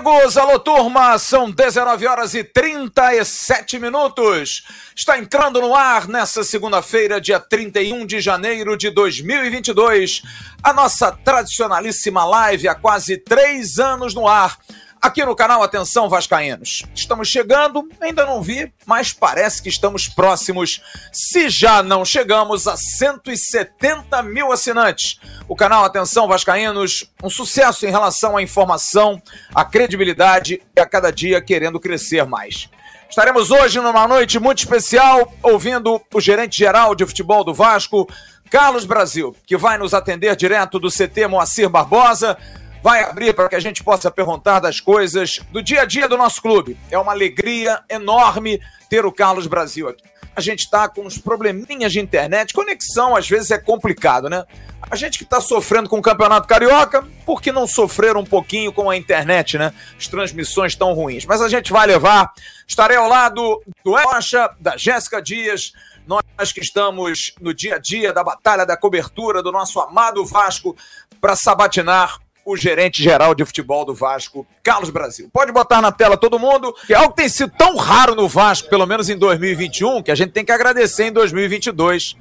amigos, alô turma, são 19 horas e 37 minutos. Está entrando no ar nessa segunda-feira, dia 31 de janeiro de 2022, a nossa tradicionalíssima live há quase três anos no ar aqui no canal Atenção Vascaínos. Estamos chegando, ainda não vi, mas parece que estamos próximos, se já não chegamos a 170 mil assinantes. O canal Atenção Vascaínos, um sucesso em relação à informação, à credibilidade e a cada dia querendo crescer mais. Estaremos hoje numa noite muito especial, ouvindo o gerente geral de futebol do Vasco, Carlos Brasil, que vai nos atender direto do CT Moacir Barbosa vai abrir para que a gente possa perguntar das coisas do dia a dia do nosso clube. É uma alegria enorme ter o Carlos Brasil aqui. A gente está com uns probleminhas de internet, conexão às vezes é complicado, né? A gente que está sofrendo com o Campeonato Carioca, por que não sofrer um pouquinho com a internet, né? As transmissões tão ruins. Mas a gente vai levar. Estarei ao lado do Rocha, da Jéssica Dias, nós que estamos no dia a dia da batalha da cobertura do nosso amado Vasco para sabatinar o gerente geral de futebol do Vasco, Carlos Brasil. Pode botar na tela todo mundo, que é algo que tem sido tão raro no Vasco, pelo menos em 2021, que a gente tem que agradecer em 2022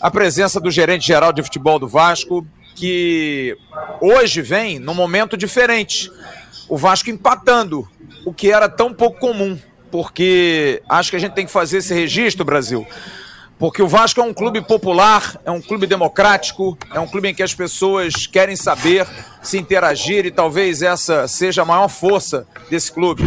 a presença do gerente geral de futebol do Vasco, que hoje vem num momento diferente. O Vasco empatando, o que era tão pouco comum, porque acho que a gente tem que fazer esse registro, Brasil porque o Vasco é um clube popular, é um clube democrático, é um clube em que as pessoas querem saber, se interagir e talvez essa seja a maior força desse clube,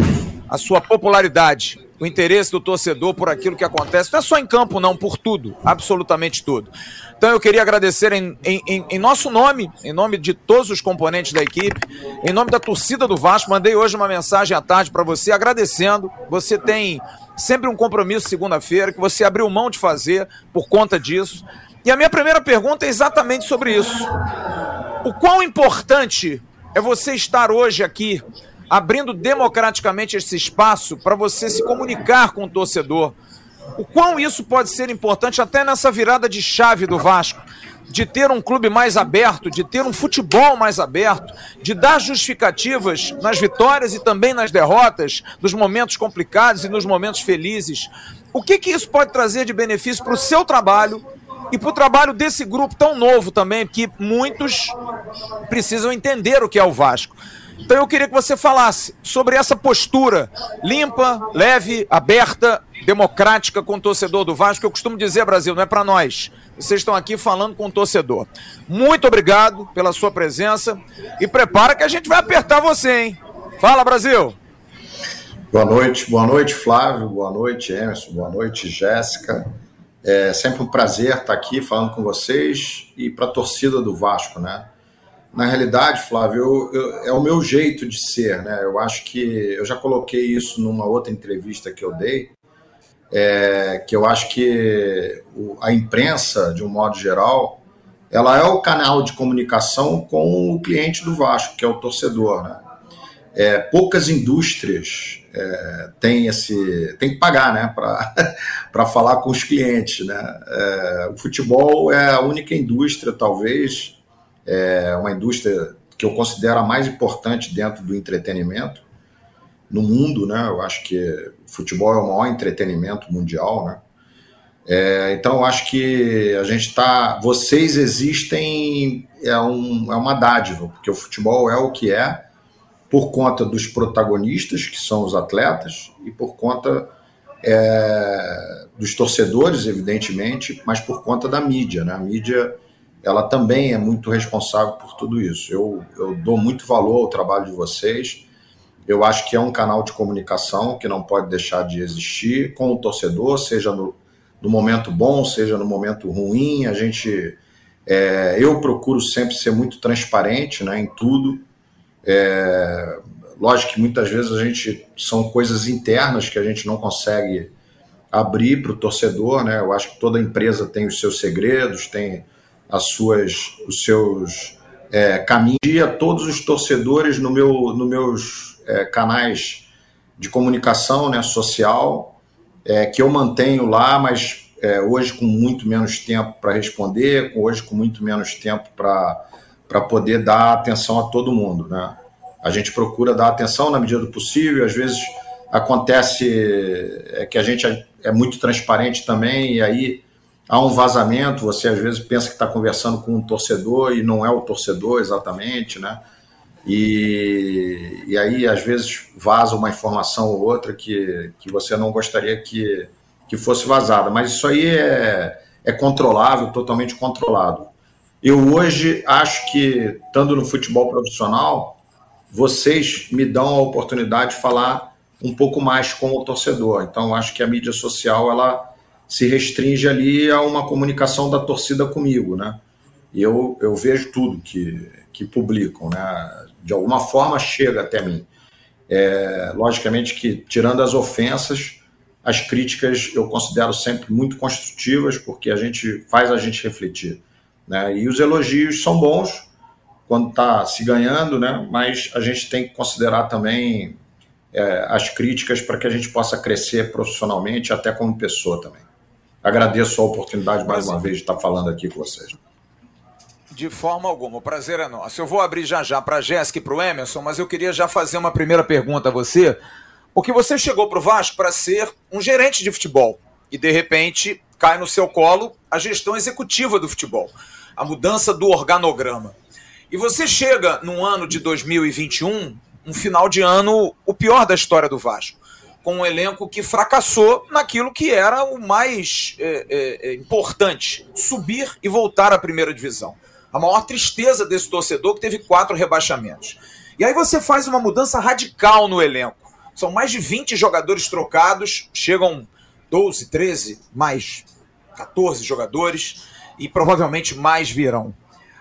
a sua popularidade, o interesse do torcedor por aquilo que acontece, não é só em campo, não, por tudo, absolutamente tudo. Então eu queria agradecer em, em, em, nosso nome, em nome de todos os componentes da equipe, em nome da torcida do Vasco. Mandei hoje uma mensagem à tarde para você agradecendo. Você tem sempre um compromisso segunda-feira que você abriu mão de fazer por conta disso. E a minha primeira pergunta é exatamente sobre isso. O quão importante é você estar hoje aqui abrindo democraticamente esse espaço para você se comunicar com o torcedor? O quão isso pode ser importante até nessa virada de chave do Vasco? De ter um clube mais aberto, de ter um futebol mais aberto, de dar justificativas nas vitórias e também nas derrotas, nos momentos complicados e nos momentos felizes. O que, que isso pode trazer de benefício para o seu trabalho e para o trabalho desse grupo tão novo também, que muitos precisam entender o que é o Vasco. Então eu queria que você falasse sobre essa postura limpa, leve, aberta, democrática com o torcedor do Vasco. Eu costumo dizer, Brasil, não é para nós. Vocês estão aqui falando com o torcedor. Muito obrigado pela sua presença e prepara que a gente vai apertar você, hein? Fala, Brasil! Boa noite, boa noite, Flávio, boa noite, Emerson, boa noite, Jéssica. É sempre um prazer estar aqui falando com vocês e para a torcida do Vasco, né? Na realidade, Flávio, eu, eu, é o meu jeito de ser, né? Eu acho que eu já coloquei isso numa outra entrevista que eu dei, é, que eu acho que a imprensa, de um modo geral, ela é o canal de comunicação com o cliente do Vasco, que é o torcedor, né? É, poucas indústrias é, têm esse tem que pagar né para falar com os clientes né é, o futebol é a única indústria talvez é uma indústria que eu considero a mais importante dentro do entretenimento no mundo, né? Eu acho que futebol é o maior entretenimento mundial, né? É, então, eu acho que a gente está. Vocês existem, é, um, é uma dádiva, porque o futebol é o que é, por conta dos protagonistas, que são os atletas, e por conta é, dos torcedores, evidentemente, mas por conta da mídia. Né? A mídia ela também é muito responsável por tudo isso. Eu, eu dou muito valor ao trabalho de vocês. Eu acho que é um canal de comunicação que não pode deixar de existir com o torcedor, seja no, no momento bom, seja no momento ruim. A gente, é, eu procuro sempre ser muito transparente, né, em tudo. É, lógico que muitas vezes a gente são coisas internas que a gente não consegue abrir para o torcedor, né? Eu acho que toda empresa tem os seus segredos, tem as suas, os seus é, caminhos. A todos os torcedores no meu, no meus é, canais de comunicação né, social, é, que eu mantenho lá, mas é, hoje com muito menos tempo para responder, hoje com muito menos tempo para poder dar atenção a todo mundo. Né? A gente procura dar atenção na medida do possível, às vezes acontece é, que a gente é, é muito transparente também, e aí há um vazamento, você às vezes pensa que está conversando com um torcedor e não é o torcedor exatamente, né? E, e aí, às vezes, vaza uma informação ou outra que, que você não gostaria que, que fosse vazada. Mas isso aí é, é controlável, totalmente controlado. Eu hoje acho que, estando no futebol profissional, vocês me dão a oportunidade de falar um pouco mais com o torcedor. Então, acho que a mídia social ela se restringe ali a uma comunicação da torcida comigo, né? E eu, eu vejo tudo que, que publicam, né? De alguma forma chega até mim. É, logicamente que, tirando as ofensas, as críticas eu considero sempre muito construtivas, porque a gente faz a gente refletir. Né? E os elogios são bons quando está se ganhando, né? mas a gente tem que considerar também é, as críticas para que a gente possa crescer profissionalmente, até como pessoa também. Agradeço a oportunidade mais uma vez de estar falando aqui com vocês. De forma alguma, o prazer é nosso. Eu vou abrir já já para a Jéssica e para o Emerson, mas eu queria já fazer uma primeira pergunta a você, porque você chegou para o Vasco para ser um gerente de futebol e de repente cai no seu colo a gestão executiva do futebol, a mudança do organograma. E você chega no ano de 2021, um final de ano o pior da história do Vasco com um elenco que fracassou naquilo que era o mais é, é, é, importante: subir e voltar à primeira divisão. A maior tristeza desse torcedor que teve quatro rebaixamentos. E aí você faz uma mudança radical no elenco. São mais de 20 jogadores trocados, chegam 12, 13, mais 14 jogadores e provavelmente mais virão.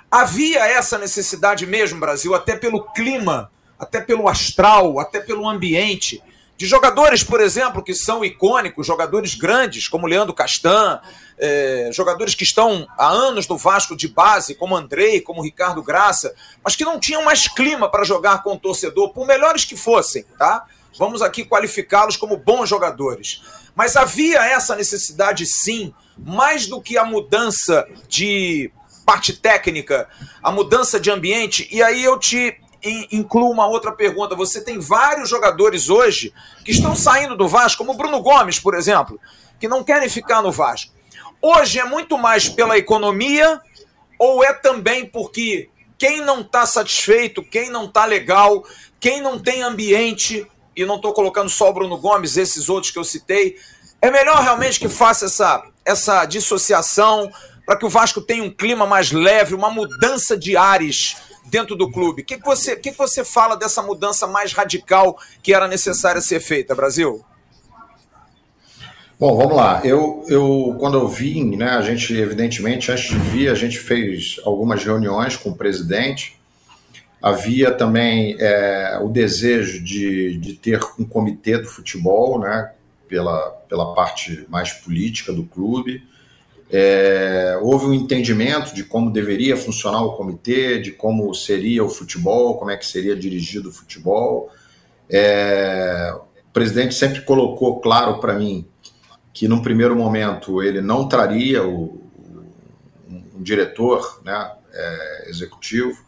Havia essa necessidade mesmo, Brasil, até pelo clima, até pelo astral, até pelo ambiente de jogadores, por exemplo, que são icônicos, jogadores grandes, como Leandro Castan, é, jogadores que estão há anos no Vasco de base, como Andrei, como Ricardo Graça, mas que não tinham mais clima para jogar com o torcedor, por melhores que fossem, tá? Vamos aqui qualificá-los como bons jogadores. Mas havia essa necessidade, sim, mais do que a mudança de parte técnica, a mudança de ambiente. E aí eu te incluo uma outra pergunta. Você tem vários jogadores hoje que estão saindo do Vasco, como o Bruno Gomes, por exemplo, que não querem ficar no Vasco. Hoje é muito mais pela economia ou é também porque quem não está satisfeito, quem não está legal, quem não tem ambiente, e não estou colocando só o Bruno Gomes, esses outros que eu citei, é melhor realmente que faça essa, essa dissociação para que o Vasco tenha um clima mais leve, uma mudança de ares dentro do clube. O que, que, você, que, que você fala dessa mudança mais radical que era necessária ser feita, Brasil? Bom, vamos lá. Eu, eu quando eu vim, né, a gente, evidentemente, antes de vir, a gente fez algumas reuniões com o presidente. Havia também é, o desejo de, de ter um comitê do futebol, né, pela, pela parte mais política do clube. É, houve um entendimento de como deveria funcionar o comitê, de como seria o futebol, como é que seria dirigido o futebol. É, o presidente sempre colocou claro para mim que, num primeiro momento, ele não traria o, um diretor né, é, executivo,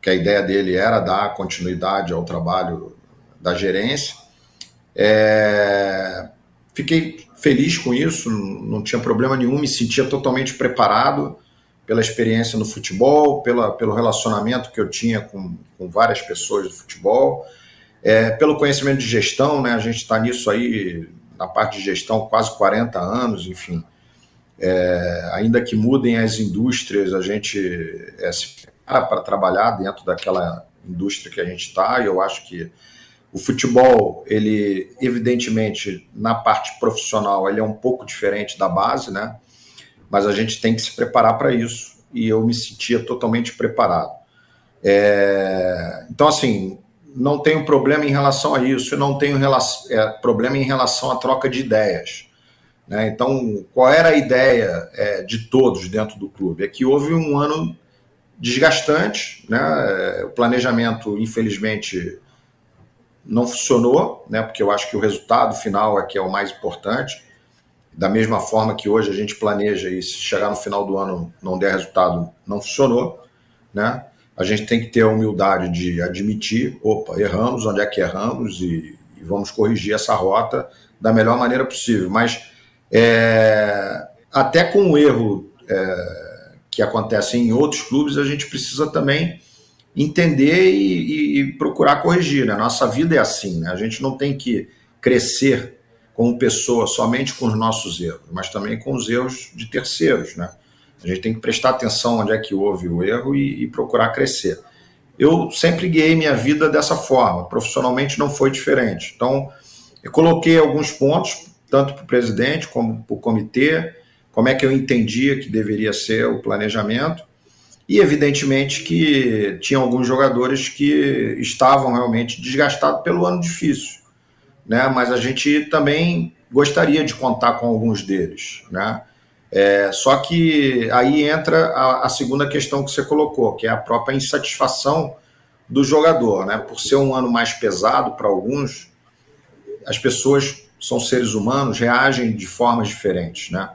que a ideia dele era dar continuidade ao trabalho da gerência. É, fiquei feliz com isso, não tinha problema nenhum, me sentia totalmente preparado pela experiência no futebol, pela, pelo relacionamento que eu tinha com, com várias pessoas do futebol, é, pelo conhecimento de gestão, né? A gente está nisso aí, na parte de gestão, quase 40 anos, enfim. É, ainda que mudem as indústrias, a gente é, se prepara para trabalhar dentro daquela indústria que a gente está, e eu acho que o futebol, ele evidentemente na parte profissional ele é um pouco diferente da base, né? Mas a gente tem que se preparar para isso e eu me sentia totalmente preparado. É... Então assim, não tenho problema em relação a isso, não tenho relação, é, problema em relação à troca de ideias. Né? Então, qual era a ideia é, de todos dentro do clube? É que houve um ano desgastante, né? o planejamento, infelizmente, não funcionou, né, porque eu acho que o resultado final é que é o mais importante. Da mesma forma que hoje a gente planeja e se chegar no final do ano não der resultado, não funcionou, né? a gente tem que ter a humildade de admitir, opa, erramos, onde é que erramos e, e vamos corrigir essa rota da melhor maneira possível. Mas é, até com o erro é, que acontece em outros clubes, a gente precisa também entender e, e, procurar corrigir. Né? Nossa vida é assim, né? a gente não tem que crescer como pessoa somente com os nossos erros, mas também com os erros de terceiros. Né? A gente tem que prestar atenção onde é que houve o erro e, e procurar crescer. Eu sempre guiei minha vida dessa forma, profissionalmente não foi diferente. Então, eu coloquei alguns pontos, tanto para o presidente como para o comitê, como é que eu entendia que deveria ser o planejamento, e evidentemente que tinha alguns jogadores que estavam realmente desgastados pelo ano difícil, né? mas a gente também gostaria de contar com alguns deles. Né? É, só que aí entra a, a, segunda questão que você colocou, que é a própria insatisfação do jogador. Né? Por ser um ano mais pesado para alguns, as pessoas são seres humanos, reagem de formas diferentes né,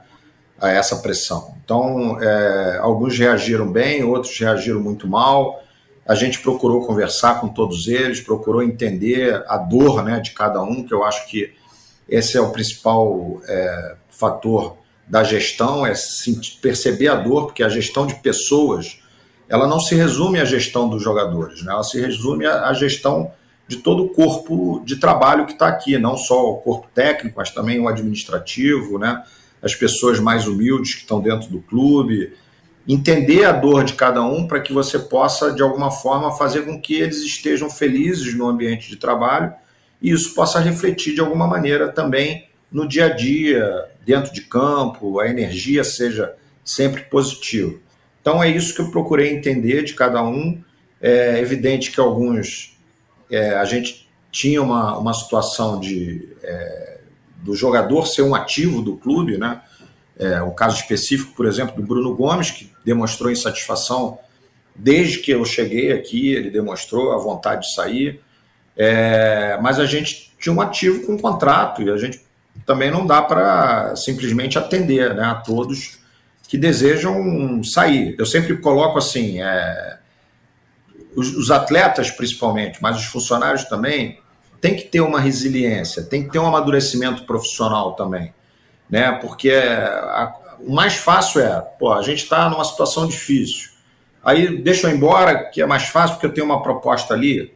a essa pressão. Então, é, alguns reagiram bem, outros reagiram muito mal. A gente procurou conversar com todos eles, procurou entender a dor né, de cada um, que eu acho que esse é o principal é, fator da gestão, é perceber a dor, porque a gestão de pessoas, ela não se resume à gestão dos jogadores, né? ela se resume à gestão de todo o corpo de trabalho que está aqui, não só o corpo técnico, mas também o administrativo, né? As pessoas mais humildes que estão dentro do clube, entender a dor de cada um para que você possa, de alguma forma, fazer com que eles estejam felizes no ambiente de trabalho e isso possa refletir de alguma maneira também no dia a dia, dentro de campo, a energia seja sempre positiva. Então é isso que eu procurei entender de cada um. É evidente que alguns é, a gente tinha uma, uma situação de é, do jogador ser um ativo do clube, né? É, um caso específico, por exemplo, do Bruno Gomes, que demonstrou insatisfação desde que eu cheguei aqui, ele demonstrou a vontade de sair. É, mas a gente tinha um ativo com um contrato e a gente também não dá para simplesmente atender né, a todos que desejam sair. Eu sempre coloco assim: é, os, os, atletas, principalmente, mas os funcionários também, tem que ter uma resiliência, tem que ter um amadurecimento profissional também. Né? Porque a, o mais fácil é, pô, a gente está numa situação difícil. Aí deixa eu embora, que é mais fácil porque eu tenho uma proposta ali.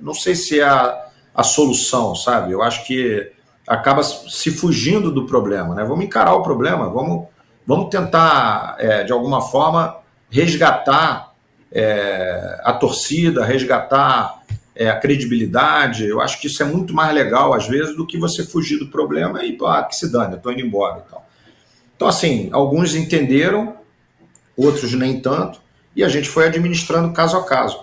Não sei se é a, a solução, sabe? Eu acho que acaba se fugindo do problema, né? Vamos encarar o problema, vamos, vamos tentar, é, de alguma forma, resgatar é, a torcida, resgatar é, a credibilidade. Eu acho que isso é muito mais legal, às vezes, do que você fugir do problema e, ah, que se dane, eu estou indo embora e tal. Então, assim, alguns entenderam, outros nem tanto, e a gente foi administrando caso a caso.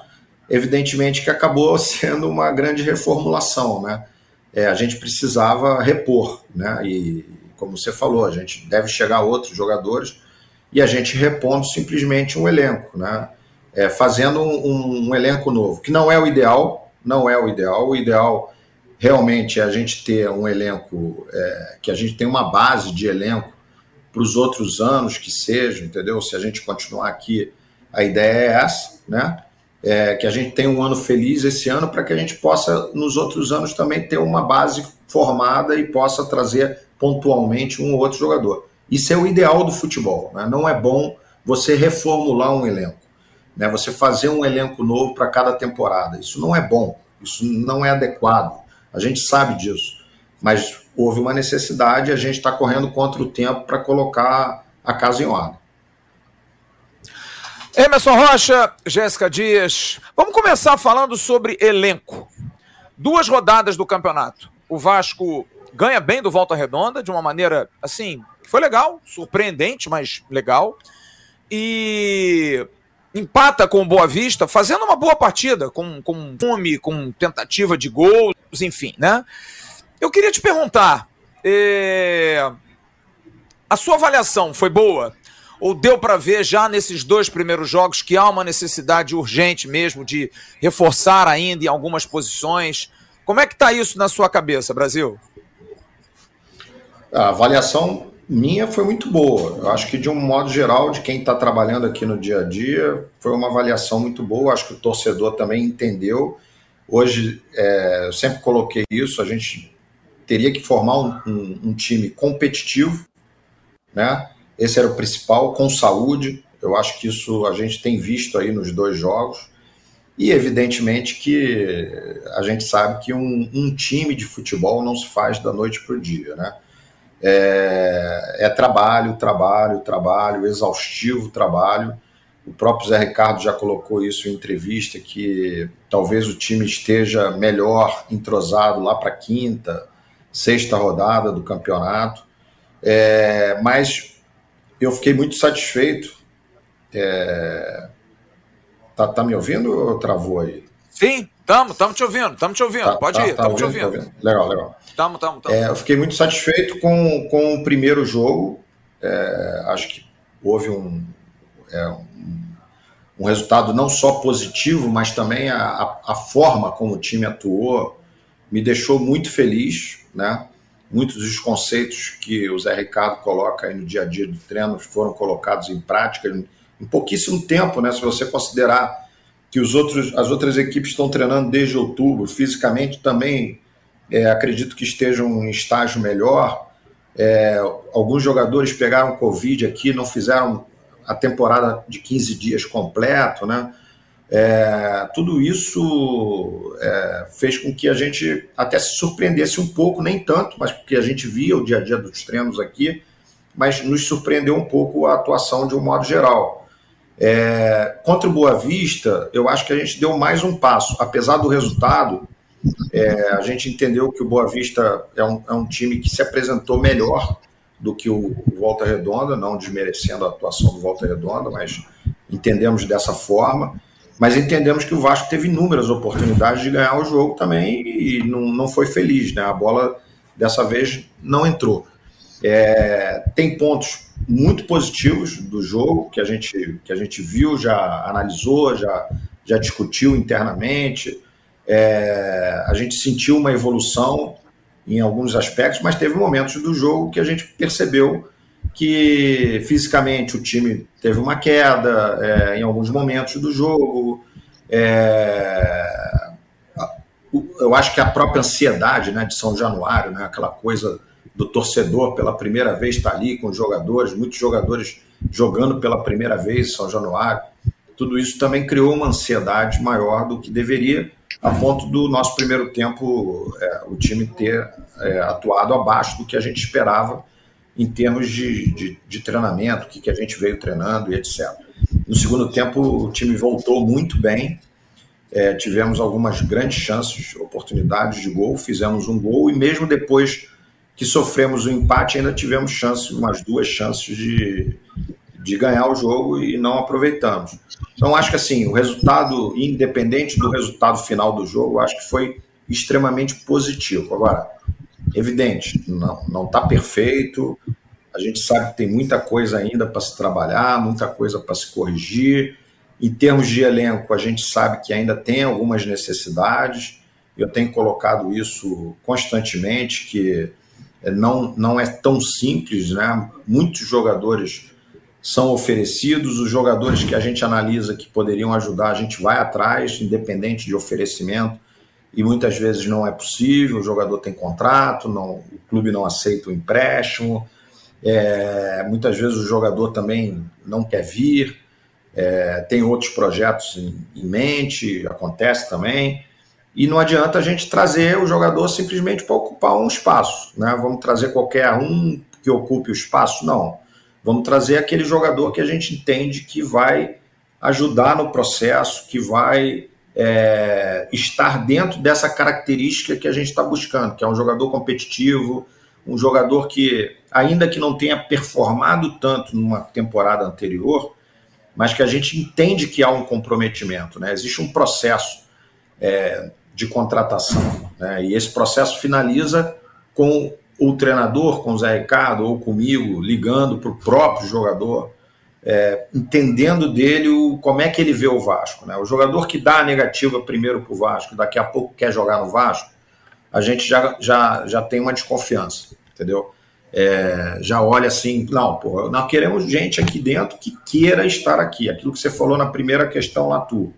Evidentemente que acabou sendo uma grande reformulação, né? é, a gente precisava repor, né? E como você falou, a gente deve chegar a outros jogadores e a gente repondo simplesmente um elenco, né? É, fazendo um, um, elenco novo, que não é o ideal, não é o ideal. O ideal realmente é a gente ter um elenco, é, que a gente tem uma base de elenco para os outros anos que seja, entendeu? Se a gente continuar aqui, a ideia é essa, né? é, que a gente tenha um ano feliz esse ano para que a gente possa, nos outros anos, também ter uma base formada e possa trazer pontualmente um ou outro jogador. Isso é o ideal do futebol. Né? Não é bom você reformular um elenco, né? você fazer um elenco novo para cada temporada. Isso não é bom, isso não é adequado. A gente sabe disso. Mas houve uma necessidade e a gente está correndo contra o tempo para colocar a casa em ordem. Emerson Rocha, Jéssica Dias. Vamos começar falando sobre elenco. Duas rodadas do campeonato. O Vasco ganha bem do Volta Redonda, de uma maneira, assim, foi legal, surpreendente, mas legal. E empata com o Boa Vista, fazendo uma boa partida, com, com fome, com tentativa de gols, enfim, né? Eu queria te perguntar, é... a sua avaliação foi boa ou deu para ver já nesses dois primeiros jogos que há uma necessidade urgente mesmo de reforçar ainda em algumas posições? Como é que está isso na sua cabeça, Brasil? A avaliação minha foi muito boa. Eu acho que, de um modo geral, de quem está trabalhando aqui no dia a dia, foi uma avaliação muito boa. Acho que o torcedor também entendeu. Hoje, é, eu sempre coloquei isso: a gente teria que formar um, um, um time competitivo, né? Esse era o principal, com saúde. Eu acho que isso a gente tem visto aí nos dois jogos. E evidentemente que a gente sabe que um, um time de futebol não se faz da noite para o dia, né? É, é, trabalho, trabalho, trabalho, exaustivo trabalho. O próprio Zé Ricardo já colocou isso em entrevista, que talvez o time esteja melhor entrosado lá para quinta, sexta rodada do campeonato. É, mas eu fiquei muito satisfeito. É, tá, tá me ouvindo ou travou aí? Sim, estamos, estamos te ouvindo, estamos te ouvindo. Tá, Pode tá, ir, estamos tá te ouvindo. ouvindo. Legal, legal. Estamos, estamos, É, eu fiquei muito satisfeito com, com o primeiro jogo. É, acho que houve um, é, um, um, resultado não só positivo, mas também a, a, a, forma como o time atuou me deixou muito feliz, né? Muitos dos conceitos que o Zé Ricardo coloca aí no dia a dia do treino foram colocados em prática em pouquíssimo tempo, né? Se você considerar que os outros, as outras equipes estão treinando desde outubro, fisicamente também é, acredito que estejam em estágio melhor. É, alguns jogadores pegaram Covid aqui, não fizeram a temporada de 15 dias completo, né? É, tudo isso é, fez com que a gente até se surpreendesse um pouco, nem tanto, mas porque a gente via o dia a dia dos treinos aqui, mas nos surpreendeu um pouco a atuação de um modo geral. É, contra o Boa Vista, eu acho que a gente deu mais um passo. Apesar do resultado, é, a gente entendeu que o Boa Vista é um, é um, time que se apresentou melhor do que o, Volta Redonda, não desmerecendo a atuação do Volta Redonda, mas entendemos dessa forma. Mas entendemos que o Vasco teve inúmeras oportunidades de ganhar o jogo também e não, não foi feliz. Né? A bola dessa vez não entrou. É, tem pontos muito positivos do jogo que a gente, que a gente viu, já analisou, já, já discutiu internamente. É, a gente sentiu uma evolução em alguns aspectos, mas teve momentos do jogo que a gente percebeu que fisicamente o time teve uma queda é, em alguns momentos do jogo. É, eu acho que a própria ansiedade né, de São Januário, né, aquela coisa do torcedor pela primeira vez estar tá ali com os jogadores, muitos jogadores jogando pela primeira vez em São Januário. Tudo isso também criou uma ansiedade maior do que deveria, a ponto do nosso primeiro tempo é, o time ter é, atuado abaixo do que a gente esperava em termos de, de, de treinamento, o que, que a gente veio treinando e etc. No segundo tempo, o time voltou muito bem, é, tivemos algumas grandes chances, oportunidades de gol, fizemos um gol e mesmo depois que sofremos o um empate, ainda tivemos chance, umas duas chances de, de ganhar o jogo e não aproveitamos. Então, acho que assim, o resultado, independente do resultado final do jogo, acho que foi extremamente positivo. Agora, evidente, não está perfeito, a gente sabe que tem muita coisa ainda para se trabalhar, muita coisa para se corrigir. Em termos de elenco, a gente sabe que ainda tem algumas necessidades. Eu tenho colocado isso constantemente, que é, não, não é tão simples, né? Muitos jogadores são oferecidos, os jogadores que a gente analisa que poderiam ajudar, a gente vai atrás, independente de oferecimento, e muitas vezes não é possível, o jogador tem contrato, não, o clube não aceita o empréstimo, é, muitas vezes o jogador também não quer vir, é, tem outros projetos em, em mente, acontece também. E não adianta a gente trazer o jogador simplesmente para ocupar um espaço. Né? Vamos trazer qualquer um que ocupe o espaço? Não. Vamos trazer aquele jogador que a gente entende que vai ajudar no processo, que vai é, estar dentro dessa característica que a gente está buscando, que é um jogador competitivo, um jogador que, ainda que não tenha performado tanto numa temporada anterior, mas que a gente entende que há um comprometimento. Né? Existe um processo é, de contratação. Né? E esse processo finaliza com o treinador, com o Zé Ricardo ou comigo, ligando para o próprio jogador, é, entendendo dele o, como é que ele vê o Vasco. Né? O jogador que dá a negativa primeiro para o Vasco, daqui a pouco quer jogar no Vasco, a gente já, já, já tem uma desconfiança, entendeu? é, já olha assim, não, pô, nós queremos gente aqui dentro que queira estar aqui. Aquilo que você falou na primeira questão lá, tu.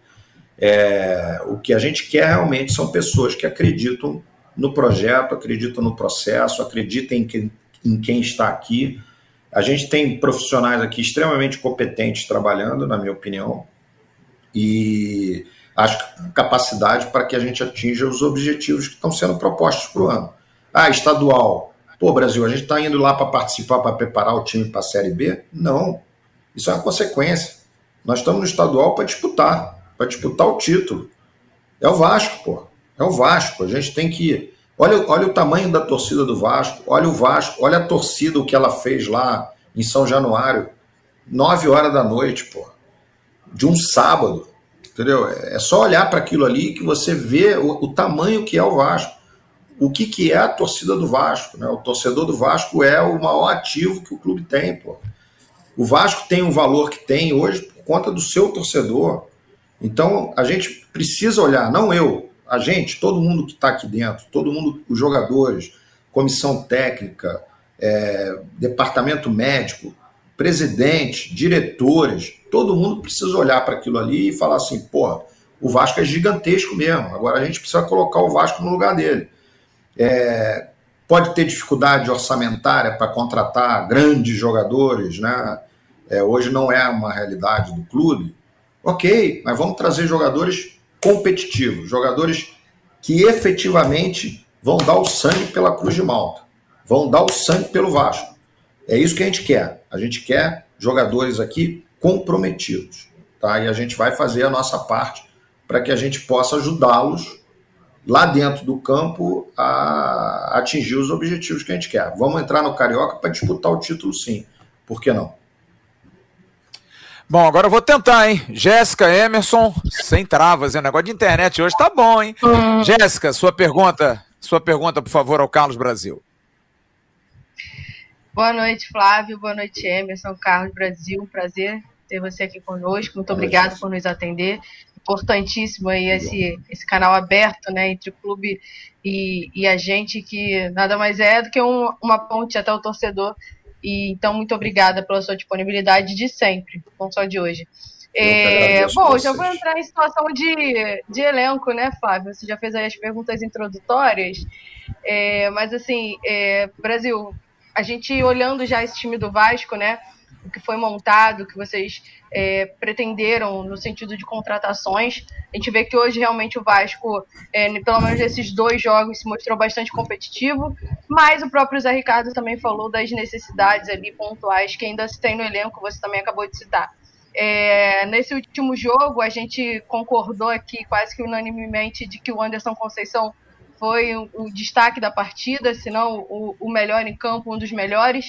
É, o que a gente quer realmente são pessoas que acreditam no projeto, acreditam no processo, acreditam em quem, em quem está aqui. A gente tem profissionais aqui extremamente competentes trabalhando, na minha opinião, e acho que capacidade para que a gente atinja os objetivos que estão sendo propostos para o ano. Ah, estadual. Pô, Brasil, a gente está indo lá para participar, para preparar o time para a Série B? Não. Isso é uma consequência. Nós estamos no estadual para disputar, para disputar o título. É o Vasco, pô. É o Vasco. A gente tem que. Olha, olha o tamanho da torcida do Vasco, olha o Vasco, olha a torcida, o que ela fez lá em São Januário, nove horas da noite, pô. De um sábado. Entendeu? É só olhar para aquilo ali que você vê o, o, tamanho que é o Vasco. O que, que é a torcida do Vasco. Né? O torcedor do Vasco é o maior ativo que o clube tem. Pô. O Vasco tem o valor que tem hoje por conta do seu torcedor. Então a gente precisa olhar, não eu, a gente, todo mundo que está aqui dentro, todo mundo, os jogadores, comissão técnica, é, departamento médico, presidente, diretores, todo mundo precisa olhar para aquilo ali e falar assim, porra, o Vasco é gigantesco mesmo, agora a gente precisa colocar o Vasco no lugar dele. É, pode ter dificuldade orçamentária para contratar grandes jogadores, né? É, hoje não é uma realidade do clube. Ok, mas vamos trazer jogadores competitivos, jogadores que efetivamente vão dar o sangue pela Cruz de Malta, vão dar o sangue pelo Vasco. É isso que a gente quer. A gente quer jogadores aqui comprometidos. Tá? E a gente vai fazer a nossa parte para que a gente possa ajudá-los lá dentro do campo a atingir os objetivos que a gente quer. Vamos entrar no Carioca para disputar o título, sim. Por que não? Bom, agora eu vou tentar, hein? Jéssica, Emerson, sem travas, hein? O negócio de internet hoje tá bom, hein? Hum. Jéssica, sua pergunta, sua pergunta, por favor, ao Carlos Brasil. Boa noite, Flávio. Boa noite, Emerson, Carlos Brasil. Um prazer ter você aqui conosco. Muito obrigado por nos atender. Importantíssimo aí esse, esse canal aberto, né, entre o clube e, e a gente, que nada mais é do que um, uma ponte até o torcedor. E então, muito obrigada pela sua disponibilidade de sempre, não só de hoje. É, bom, já vou entrar em situação de, de elenco, né, Flávio? Você já fez aí as perguntas introdutórias, é, mas assim, é, Brasil, a gente olhando já esse time do Vasco, né? O que foi montado, o que vocês é, pretenderam no sentido de contratações. A gente vê que hoje realmente o Vasco, é, pelo menos nesses dois jogos, se mostrou bastante competitivo, mas o próprio Zé Ricardo também falou das necessidades ali pontuais que ainda se tem no elenco, você também acabou de citar. É, nesse último jogo, a gente concordou aqui quase que unanimemente de que o Anderson Conceição foi o, destaque da partida, se não o, o, melhor em campo, um dos melhores.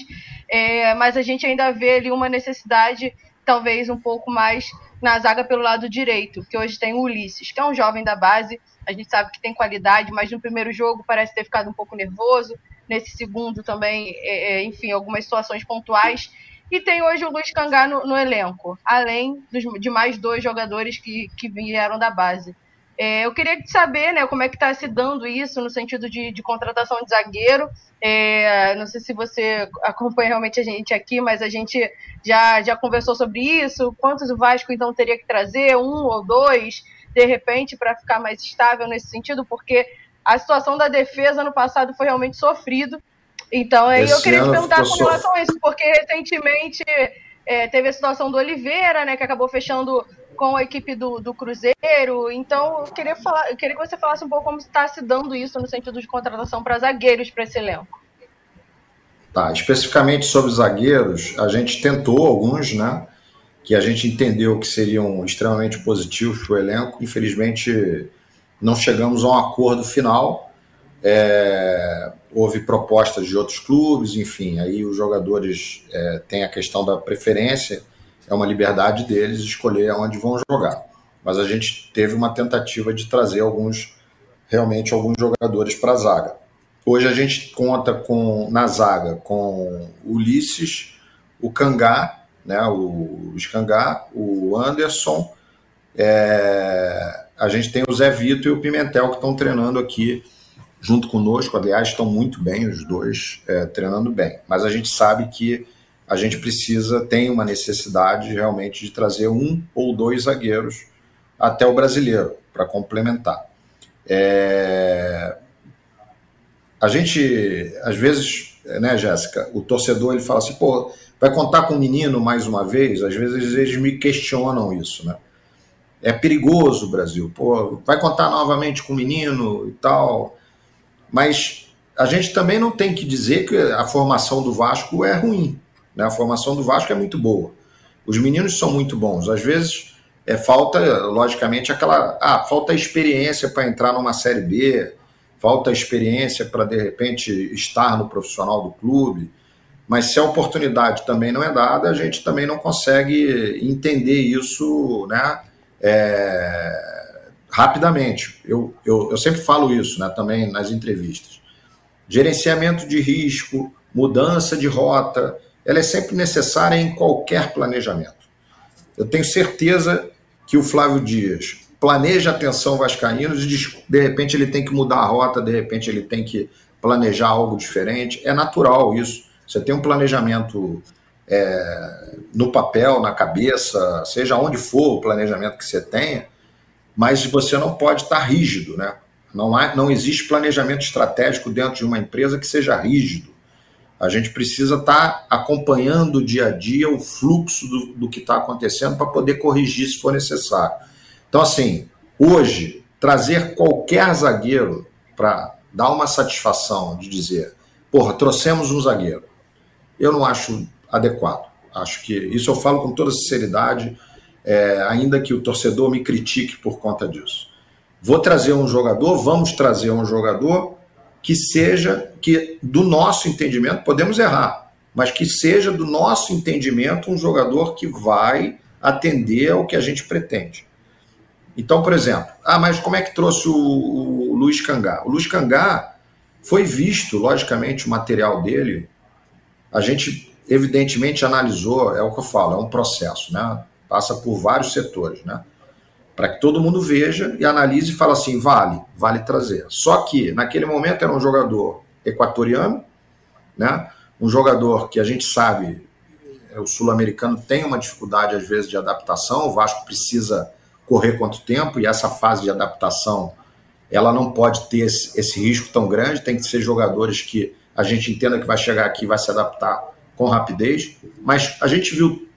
É, mas a gente ainda vê ali uma necessidade, talvez um pouco mais na zaga pelo lado direito, que hoje tem o Ulisses, que é um jovem da base, a gente sabe que tem qualidade, mas no primeiro jogo parece ter ficado um pouco nervoso, nesse segundo também, é, é enfim, algumas situações pontuais. E tem hoje o Luiz Cangá no, no elenco, além dos, de mais dois jogadores que, que vieram da base. É, eu queria saber né, como é que está se dando isso no sentido de, de contratação de zagueiro. É, não sei se você acompanha realmente a gente aqui, mas a gente já, já conversou sobre isso. Quantos o Vasco então teria que trazer? Um ou dois, de repente, para ficar mais estável nesse sentido? Porque a situação da defesa no passado foi realmente sofrido. Então, aí eu queria te perguntar com relação a isso, porque recentemente é, teve a situação do Oliveira, né, que acabou fechando com a equipe do, do Cruzeiro. Então, eu queria, falar, eu queria que você falasse um pouco como está se dando isso no sentido de contratação para zagueiros para esse elenco. Tá, especificamente sobre zagueiros, a gente tentou alguns, né? Que a gente entendeu que seriam extremamente positivos para o elenco. Infelizmente, não chegamos a um acordo final. É, houve propostas de outros clubes, enfim, aí os jogadores é, têm a questão da preferência é uma liberdade deles escolher onde vão jogar. Mas a gente teve uma tentativa de trazer alguns, realmente alguns jogadores para a zaga. Hoje a gente conta com na zaga com Ulisses, o Cangá, né, o Scangá, o Anderson, é, a gente tem o Zé Vitor e o Pimentel que estão treinando aqui junto conosco. Aliás, estão muito bem os dois, é, treinando bem. Mas a gente sabe que a gente precisa, tem uma necessidade realmente de trazer um ou dois zagueiros até o brasileiro para complementar. É... A gente, às vezes, né, Jéssica, o torcedor ele fala assim, pô, vai contar com o menino mais uma vez? Às vezes eles me questionam isso, né? É perigoso o Brasil, pô, vai contar novamente com o menino e tal. Mas a gente também não tem que dizer que a formação do Vasco é ruim. Né? A formação do Vasco é muito boa. Os meninos são muito bons. Às vezes é falta, logicamente, aquela. Ah, falta experiência para entrar numa Série B, falta experiência para, de repente, estar no profissional do clube. Mas se a oportunidade também não é dada, a gente também não consegue entender isso né, é, rapidamente. Eu, eu, eu sempre falo isso né, também nas entrevistas. Gerenciamento de risco, mudança de rota, ela é sempre necessária em qualquer planejamento. Eu tenho certeza que o Flávio Dias planeja a atenção vascaínos e de repente ele tem que mudar a rota, de repente ele tem que planejar algo diferente. É natural isso. Você tem um planejamento é, no papel, na cabeça, seja onde for o planejamento que você tenha, mas você não pode estar rígido, né? Não, há, não existe planejamento estratégico dentro de uma empresa que seja rígido. A gente precisa estar acompanhando dia a dia o fluxo do, do que está acontecendo para poder corrigir se for necessário. Então, assim, hoje, trazer qualquer zagueiro para dar uma satisfação de dizer, porra, trouxemos um zagueiro, eu não acho adequado. Acho que isso eu falo com toda sinceridade, é, ainda que o torcedor me critique por conta disso. Vou trazer um jogador, vamos trazer um jogador que seja que do nosso entendimento, podemos errar, mas que seja do nosso entendimento um jogador que vai atender ao que a gente pretende. Então, por exemplo, ah, mas como é que trouxe o, o Luiz Cangá? O Luiz Cangá foi visto, logicamente, o material dele. A gente, evidentemente, analisou, é o que eu falo, é um processo, né? Passa por vários setores, né? Para que todo mundo veja e analise e fale assim, vale, vale trazer. Só que naquele momento era um jogador equatoriano, né? Um jogador que a gente sabe, é, o sul-americano tem uma dificuldade às vezes de adaptação, o Vasco precisa correr quanto tempo e essa fase de adaptação ela não pode ter esse, esse risco tão grande, tem que ser jogadores que a gente entenda que vai chegar aqui e vai se adaptar com rapidez, mas a gente viu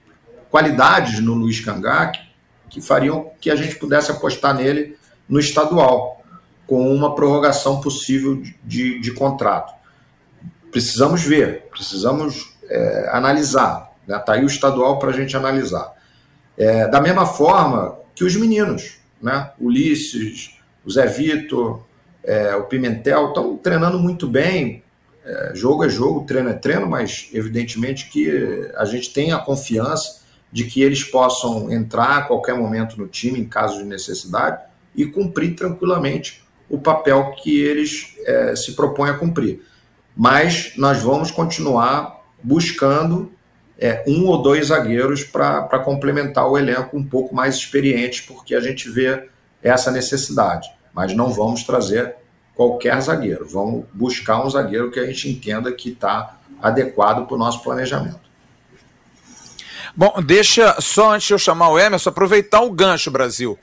qualidades no Luiz Cangá que fariam que a gente pudesse apostar nele no estadual, com uma prorrogação possível de, de contrato. Precisamos ver, precisamos é, analisar. Está né? Tá aí o estadual para a gente analisar. É, da mesma forma que os meninos, né? Ulisses, o Zé Vitor, é, o Pimentel, estão treinando muito bem. É, jogo é jogo, treino é treino, mas evidentemente que a gente tem a confiança de que eles possam entrar a qualquer momento no time em caso de necessidade e cumprir tranquilamente o papel que eles é, se propõem a cumprir. Mas nós vamos continuar buscando é, um ou dois zagueiros para complementar o elenco um pouco mais experiente, porque a gente vê essa necessidade. Mas não vamos trazer qualquer zagueiro, vamos buscar um zagueiro que a gente entenda que está adequado para o nosso planejamento. Bom, deixa só antes de eu chamar o Emerson, aproveitar o gancho, Brasil.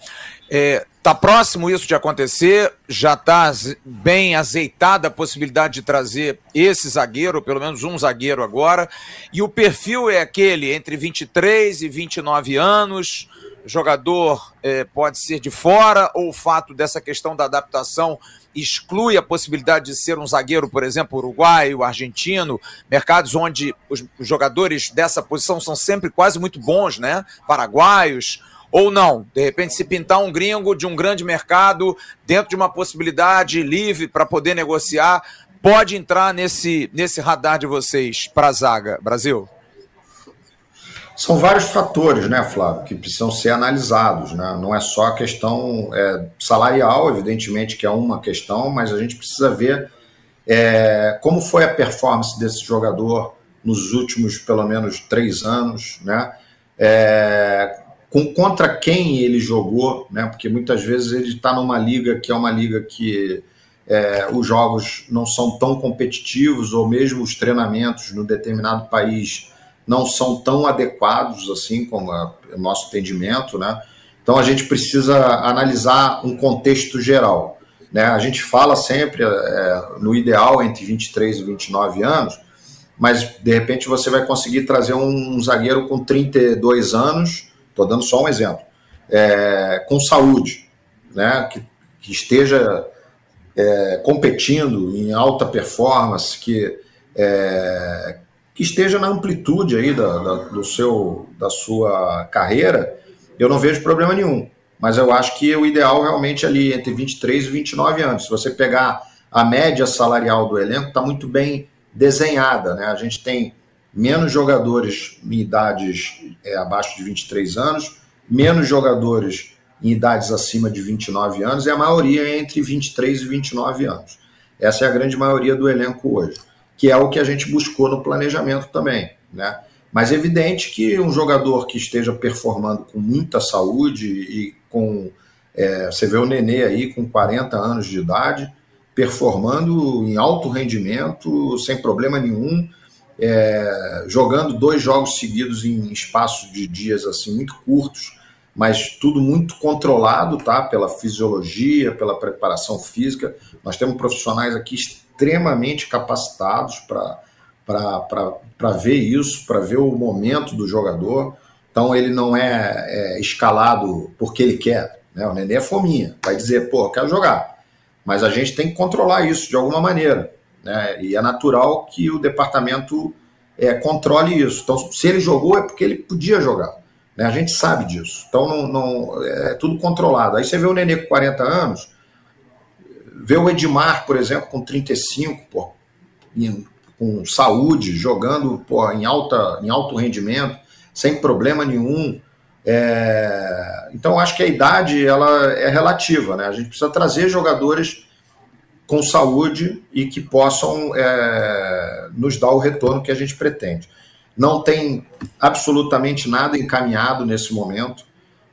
É, tá próximo isso de acontecer? Já está bem azeitada a possibilidade de trazer esse zagueiro, pelo menos um zagueiro agora. E o perfil é aquele entre 23 e 29 anos. Jogador é, pode ser de fora, ou o fato dessa questão da adaptação exclui a possibilidade de ser um zagueiro, por exemplo, uruguaio, argentino, mercados onde os jogadores dessa posição são sempre quase muito bons, né? Paraguaios, ou não. De repente, se pintar um gringo de um grande mercado dentro de uma possibilidade livre para poder negociar, pode entrar nesse, nesse radar de vocês para a zaga, Brasil? São vários fatores, né, Flávio, que precisam ser analisados. Né? Não é só a questão é, salarial, evidentemente que é uma questão, mas a gente precisa ver é, como foi a performance desse jogador nos últimos pelo menos três anos, né? É, com, contra quem ele jogou, né? Porque muitas vezes ele está numa liga que é uma liga que é, os jogos não são tão competitivos, ou mesmo os treinamentos no determinado país não são tão adequados assim como o nosso entendimento, né? Então a gente precisa analisar um contexto geral. Né? A gente fala sempre é, no ideal entre 23 e 29 anos, mas de repente você vai conseguir trazer um, um zagueiro com 32 anos, estou dando só um exemplo, é, com saúde, né? que, que esteja é, competindo em alta performance, que, é, que esteja na amplitude aí da, da, do seu, da sua carreira, eu não vejo problema nenhum. Mas eu acho que o ideal realmente é ali entre 23 e 29 anos. Se você pegar a média salarial do elenco, está muito bem desenhada. Né? A gente tem menos jogadores em idades é, abaixo de 23 anos, menos jogadores em idades acima de 29 anos, e a maioria é entre 23 e 29 anos. Essa é a grande maioria do elenco hoje, que é o que a gente buscou no planejamento também. Né? Mas é evidente que um jogador que esteja performando com muita saúde e com. É, você vê o Nenê aí com 40 anos de idade, performando em alto rendimento, sem problema nenhum, é, jogando dois jogos seguidos em espaços de dias assim muito curtos, mas tudo muito controlado, tá? Pela fisiologia, pela preparação física. Nós temos profissionais aqui extremamente capacitados para ver isso, para ver o momento do jogador. Então ele não é, é, escalado porque ele quer. Né? O Nenê é fominha, vai dizer, pô, quero jogar. Mas a gente tem que controlar isso de alguma maneira. Né? E é natural que o departamento é, controle isso. Então, se ele jogou, é porque ele podia jogar. Né? A gente sabe disso. Então, não, não, é tudo controlado. Aí você vê o Nenê com 40 anos, vê o Edmar, por exemplo, com 35, pô, com saúde, jogando pô, em, alta, em alto rendimento, sem problema nenhum. É... Então, acho que a idade ela é relativa, né? A gente precisa trazer jogadores com saúde e que possam é, nos dar o retorno que a gente pretende. Não tem absolutamente nada encaminhado nesse momento.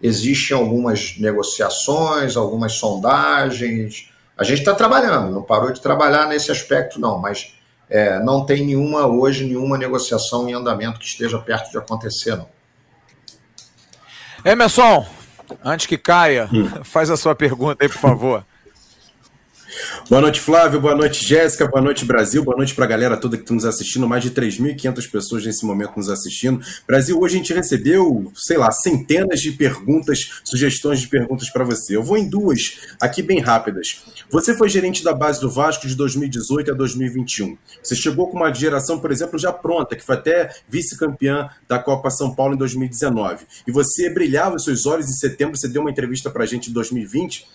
Existem algumas negociações, algumas sondagens. A gente está trabalhando, não parou de trabalhar nesse aspecto, não, mas é, não tem nenhuma hoje, nenhuma negociação em andamento que esteja perto de acontecer, não. Emerson, antes que caia, hum. faz a sua pergunta aí, por favor. Boa noite, Flávio. Boa noite, Jéssica. Boa noite, Brasil. Boa noite para a galera toda que está nos assistindo. Mais de 3.500 pessoas nesse momento nos assistindo. Brasil, hoje a gente recebeu, sei lá, centenas de perguntas, sugestões de perguntas para você. Eu vou em duas aqui bem rápidas. Você foi gerente da base do Vasco de 2018 a 2021. Você chegou com uma geração, por exemplo, já pronta, que foi até vice-campeã da Copa São Paulo em 2019. E você brilhava seus olhos em setembro, você deu uma entrevista para a gente em 2020,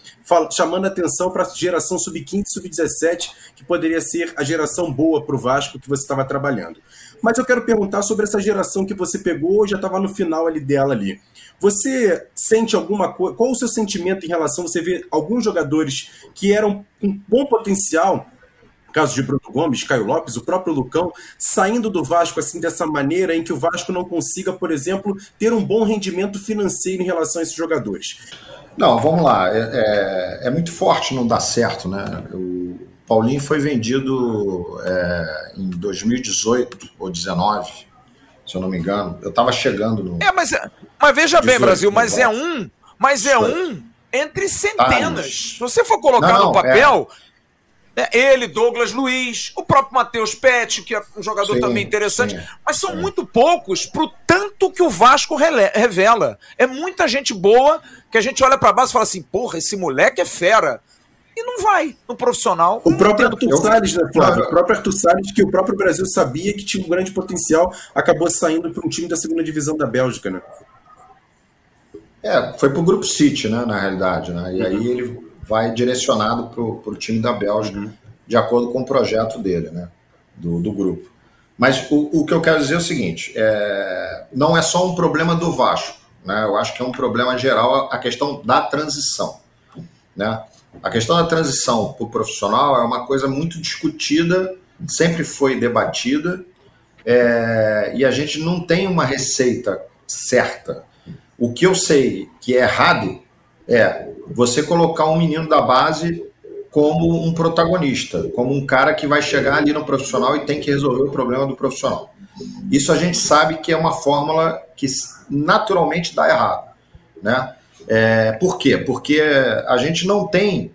chamando atenção para a geração sub-15 e sub-17, que poderia ser a geração boa para o Vasco que você estava trabalhando. Mas eu quero perguntar sobre essa geração que você pegou, já estava no final ali dela ali. Você sente alguma coisa? Qual o seu sentimento em relação? Você vê alguns jogadores que eram com bom potencial, caso de Bruno Gomes, Caio Lopes, o próprio Lucão, saindo do Vasco assim dessa maneira em que o Vasco não consiga, por exemplo, ter um bom rendimento financeiro em relação a esses jogadores. Não, vamos lá. É, é, é muito forte não dar certo, né? O Paulinho foi vendido é, em 2018 ou 2019, se eu não me engano. Eu estava chegando no. É, mas, mas veja 18, bem, Brasil, mas é um, mas é um entre centenas. Se você for colocar não, no papel, é. Ele, Douglas Luiz, o próprio Matheus Pet, que é um jogador sim, também interessante, sim, mas são sim. muito poucos pro tanto que o Vasco revela. É muita gente boa que a gente olha para base e fala assim: porra, esse moleque é fera. E não vai no profissional. O próprio Arthur Salles, né, Flávio? O próprio Arthur Salles, que o próprio Brasil sabia que tinha um grande potencial, acabou saindo para um time da segunda divisão da Bélgica, né? É, foi para o Grupo City, né, na realidade. Né? E uhum. aí ele vai direcionado para o time da Bélgica, uhum. de acordo com o projeto dele, né, do, do grupo. Mas o, o que eu quero dizer é o seguinte: é, não é só um problema do Vasco. Né? Eu acho que é um problema geral a questão da transição. Né? A questão da transição para o profissional é uma coisa muito discutida, sempre foi debatida, é, e a gente não tem uma receita certa. O que eu sei que é errado é você colocar um menino da base como um protagonista, como um cara que vai chegar ali no profissional e tem que resolver o problema do profissional. Isso a gente sabe que é uma fórmula que naturalmente dá errado, né? É, por quê? Porque a gente não tem,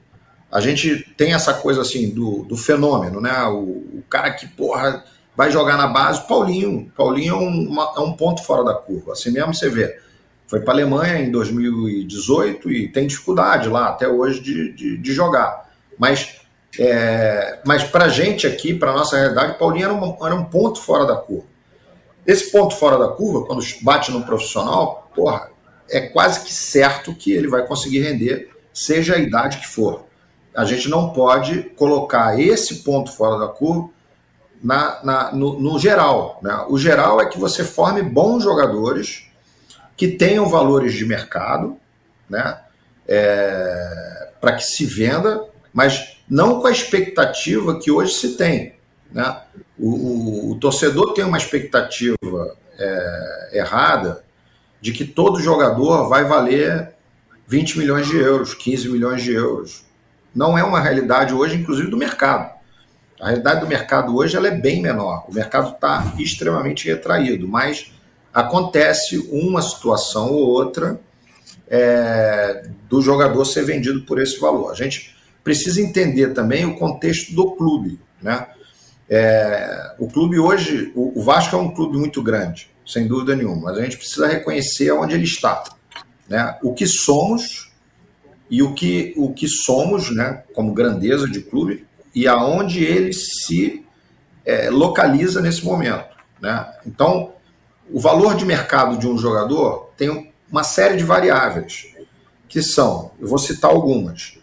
a gente tem essa coisa assim do, do fenômeno, né? O, o cara que porra vai jogar na base, Paulinho, Paulinho é um, uma, é um ponto fora da curva. Assim mesmo você vê, foi para a Alemanha em 2018 e tem dificuldade lá até hoje de, de, de jogar. Mas, é, mas para a gente aqui, para nossa realidade, Paulinho era um, era um ponto fora da curva. Esse ponto fora da curva, quando bate no profissional, porra, é quase que certo que ele vai conseguir render, seja a idade que for. A gente não pode colocar esse ponto fora da curva na, na no, no, geral. Né? O geral é que você forme bons jogadores que tenham valores de mercado, né? É, para que se venda, mas não com a expectativa que hoje se tem. Né? O, o, o torcedor tem uma expectativa é, errada de que todo jogador vai valer 20 milhões de euros, 15 milhões de euros. Não é uma realidade hoje, inclusive, do mercado. A realidade do mercado hoje ela é bem menor. O mercado está extremamente retraído, mas acontece uma situação ou outra é, do jogador ser vendido por esse valor. A gente precisa entender também o contexto do clube. Né? É, o clube hoje, o, o Vasco é um clube muito grande sem dúvida nenhuma, mas a gente precisa reconhecer onde ele está. Né? O que somos e o que, o que somos né, como grandeza de clube e aonde ele se é, localiza nesse momento. Né? Então, o valor de mercado de um jogador tem uma série de variáveis, que são, eu vou citar algumas.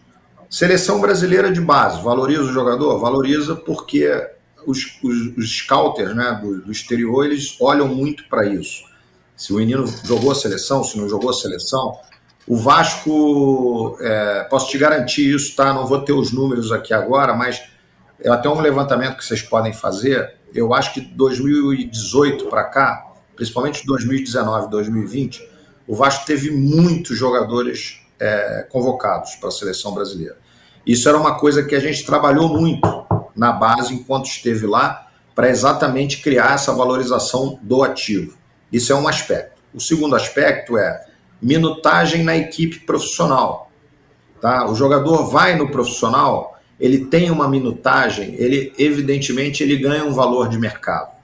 Seleção brasileira de base, valoriza o jogador? Valoriza porque os, os, os scouters né, do, do exterior eles olham muito para isso. Se o menino jogou a seleção, se não jogou a seleção. O Vasco, é, posso te garantir isso, tá? Não vou ter os números aqui agora, mas é até um levantamento que vocês podem fazer. Eu acho que 2018 para cá, principalmente 2019, 2020, o Vasco teve muitos jogadores é, convocados para a seleção brasileira. Isso era uma coisa que a gente trabalhou muito na base enquanto esteve lá, para exatamente criar essa valorização do ativo. Isso é um aspecto. O segundo aspecto é minutagem na equipe profissional. Tá? O jogador vai no profissional, ele tem uma minutagem, ele evidentemente ele ganha um valor de mercado.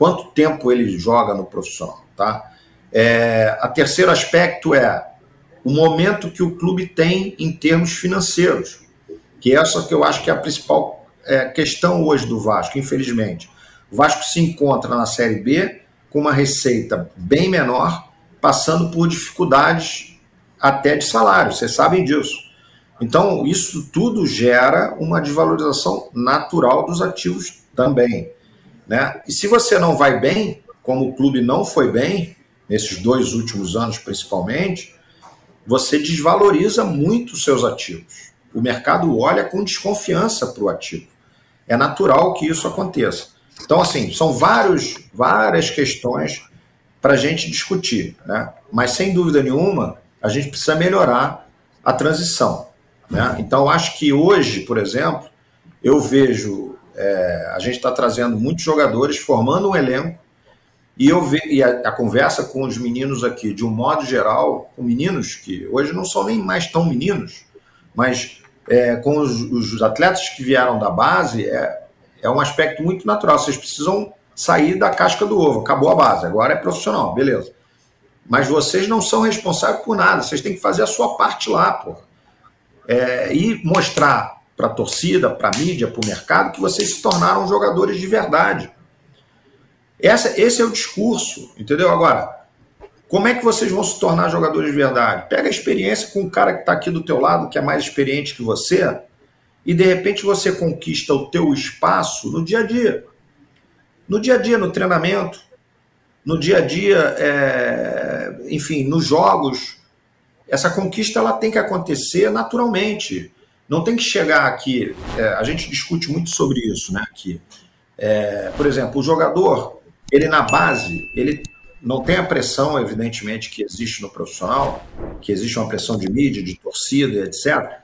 Quanto tempo ele joga no profissional, tá? É, a terceiro aspecto é o momento que o clube tem em termos financeiros, que é essa que eu acho que é a principal é, questão hoje do Vasco, infelizmente. O Vasco se encontra na Série B com uma receita bem menor, passando por dificuldades até de salário, vocês sabem disso. Então, isso tudo gera uma desvalorização natural dos ativos também. Né? E se você não vai bem, como o clube não foi bem, nesses dois últimos anos principalmente, você desvaloriza muito os seus ativos o mercado olha com desconfiança para o ativo. É natural que isso aconteça. Então, assim, são vários, várias questões para a gente discutir, né? Mas sem dúvida nenhuma, a gente precisa melhorar a transição. Né? Então, acho que hoje, por exemplo, eu vejo é, a gente está trazendo muitos jogadores, formando um elenco, e eu ve, e a, a, conversa com os meninos aqui, de um modo geral, com meninos que hoje não são nem mais tão meninos, mas é, com os, os, atletas que vieram da base, é, é um aspecto muito natural. Vocês precisam sair da casca do ovo. Acabou a base, agora é profissional, beleza. Mas vocês não são responsáveis por nada. Vocês têm que fazer a sua parte lá, pô. É, e mostrar para a torcida, para a mídia, para o mercado, que vocês se tornaram jogadores de verdade. Essa, esse é o discurso, entendeu? Agora, como é que vocês vão se tornar jogadores de verdade? Pega a experiência com o cara que está aqui do teu lado, que é mais experiente que você, e de repente você conquista o teu espaço no dia a dia. No dia a dia, no treinamento, no dia a dia, é, enfim, nos jogos. Essa conquista ela tem que acontecer naturalmente. Não tem que chegar aqui. É, a gente discute muito sobre isso, né? Aqui. É, por exemplo, o jogador, ele na base, ele não tem a pressão, evidentemente, que existe no profissional, que existe uma pressão de mídia, de torcida, etc.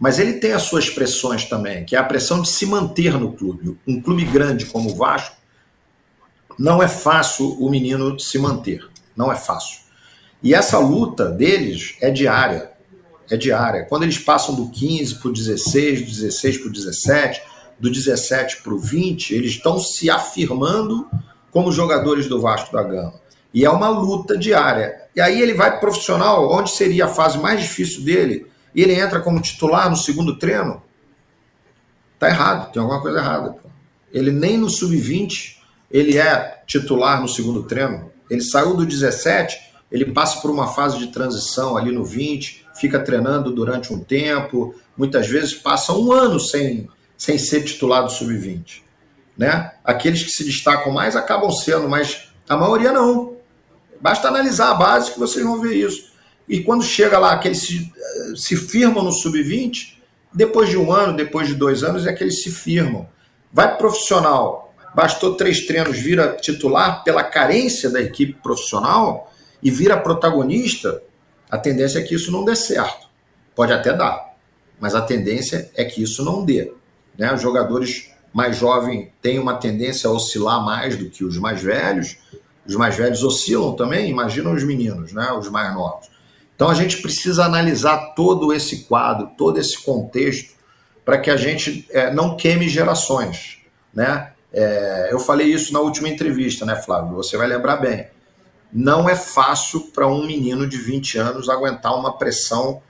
mas ele tem as suas pressões também, que é a pressão de se manter no clube. Um clube grande como o Vasco, não é fácil o menino se manter. Não é fácil. E essa luta deles é diária. É diária. Quando eles passam do 15 para o 16, do 16 para o 17, do 17 para o 20, eles estão se afirmando como jogadores do Vasco da Gama. E é uma luta diária. E aí ele vai profissional, onde seria a fase mais difícil dele, e ele entra como titular no segundo treino. Tá errado, tem alguma coisa errada. Ele nem no sub-20 ele é titular no segundo treino. Ele saiu do 17, ele passa por uma fase de transição ali no 20, fica treinando durante um tempo, muitas vezes passa um ano sem, sem ser titular do sub-20. Né? Aqueles que se destacam mais acabam sendo, mas a maioria não. Basta analisar a base que vocês vão ver isso. E quando chega lá, que eles se, se firmam no sub-20, depois de um ano, depois de dois anos, é que eles se firmam. Vai profissional, bastou três treinos, vira titular pela carência da equipe profissional e vira protagonista, a tendência é que isso não dê certo. Pode até dar, mas a tendência é que isso não dê. Né? Os jogadores mais jovens têm uma tendência a oscilar mais do que os mais velhos. Os mais velhos oscilam também, imagina os meninos, né? os mais novos. Então a gente precisa analisar todo esse quadro, todo esse contexto, para que a gente é, não queime gerações. Né? É, eu falei isso na última entrevista, né, Flávio? Você vai lembrar bem. Não é fácil para um menino de 20 anos aguentar uma pressão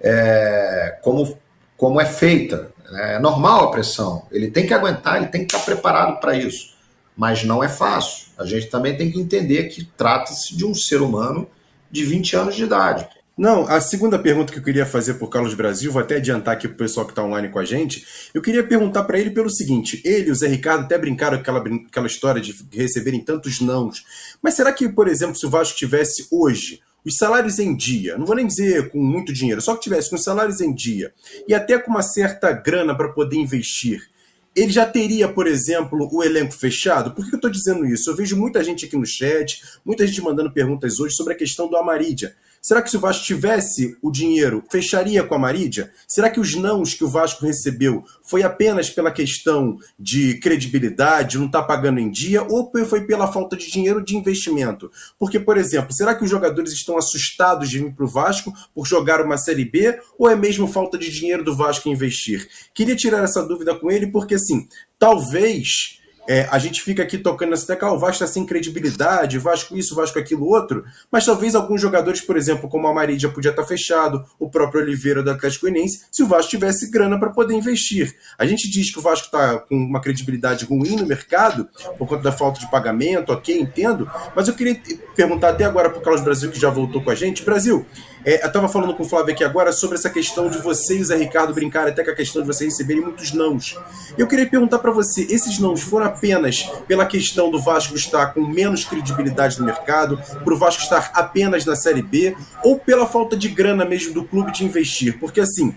é, como, como é feita. Né? É normal a pressão. Ele tem que aguentar, ele tem que estar preparado para isso. Mas não é fácil. A gente também tem que entender que trata-se de um ser humano de 20 anos de idade. Não, a segunda pergunta que eu queria fazer por Carlos Brasil, vou até adiantar aqui para o pessoal que está online com a gente. Eu queria perguntar para ele pelo seguinte: ele e o Zé Ricardo até brincaram com aquela, aquela história de receberem tantos nãos. Mas será que, por exemplo, se o Vasco tivesse hoje os salários em dia, não vou nem dizer com muito dinheiro, só que tivesse com os salários em dia e até com uma certa grana para poder investir, ele já teria, por exemplo, o elenco fechado? Por que eu estou dizendo isso? Eu vejo muita gente aqui no chat, muita gente mandando perguntas hoje sobre a questão do Amarídia. Será que se o Vasco tivesse o dinheiro, fecharia com a Marídia? Será que os nãos que o Vasco recebeu foi apenas pela questão de credibilidade, não está pagando em dia, ou foi pela falta de dinheiro de investimento? Porque, por exemplo, será que os jogadores estão assustados de vir para o Vasco por jogar uma Série B, ou é mesmo falta de dinheiro do Vasco investir? Queria tirar essa dúvida com ele, porque assim, talvez é, a gente fica aqui tocando nessa tecla, ah, o Vasco está sem credibilidade, Vasco isso, Vasco aquilo outro, mas talvez alguns jogadores, por exemplo, como a Marídia podia estar tá fechado, o próprio Oliveira do Atlético Goianiense, se o Vasco tivesse grana para poder investir. A gente diz que o Vasco está com uma credibilidade ruim no mercado, por conta da falta de pagamento, ok, entendo, mas eu queria perguntar até agora para o Carlos Brasil, que já voltou com a gente. Brasil, é, eu estava falando com o Flávio aqui agora sobre essa questão de você e o Ricardo brincarem até com a questão de você receberem muitos nãos. Eu queria perguntar para você, esses nãos foram apenas pela questão do Vasco estar com menos credibilidade no mercado, para o Vasco estar apenas na Série B, ou pela falta de grana mesmo do clube de investir? Porque assim,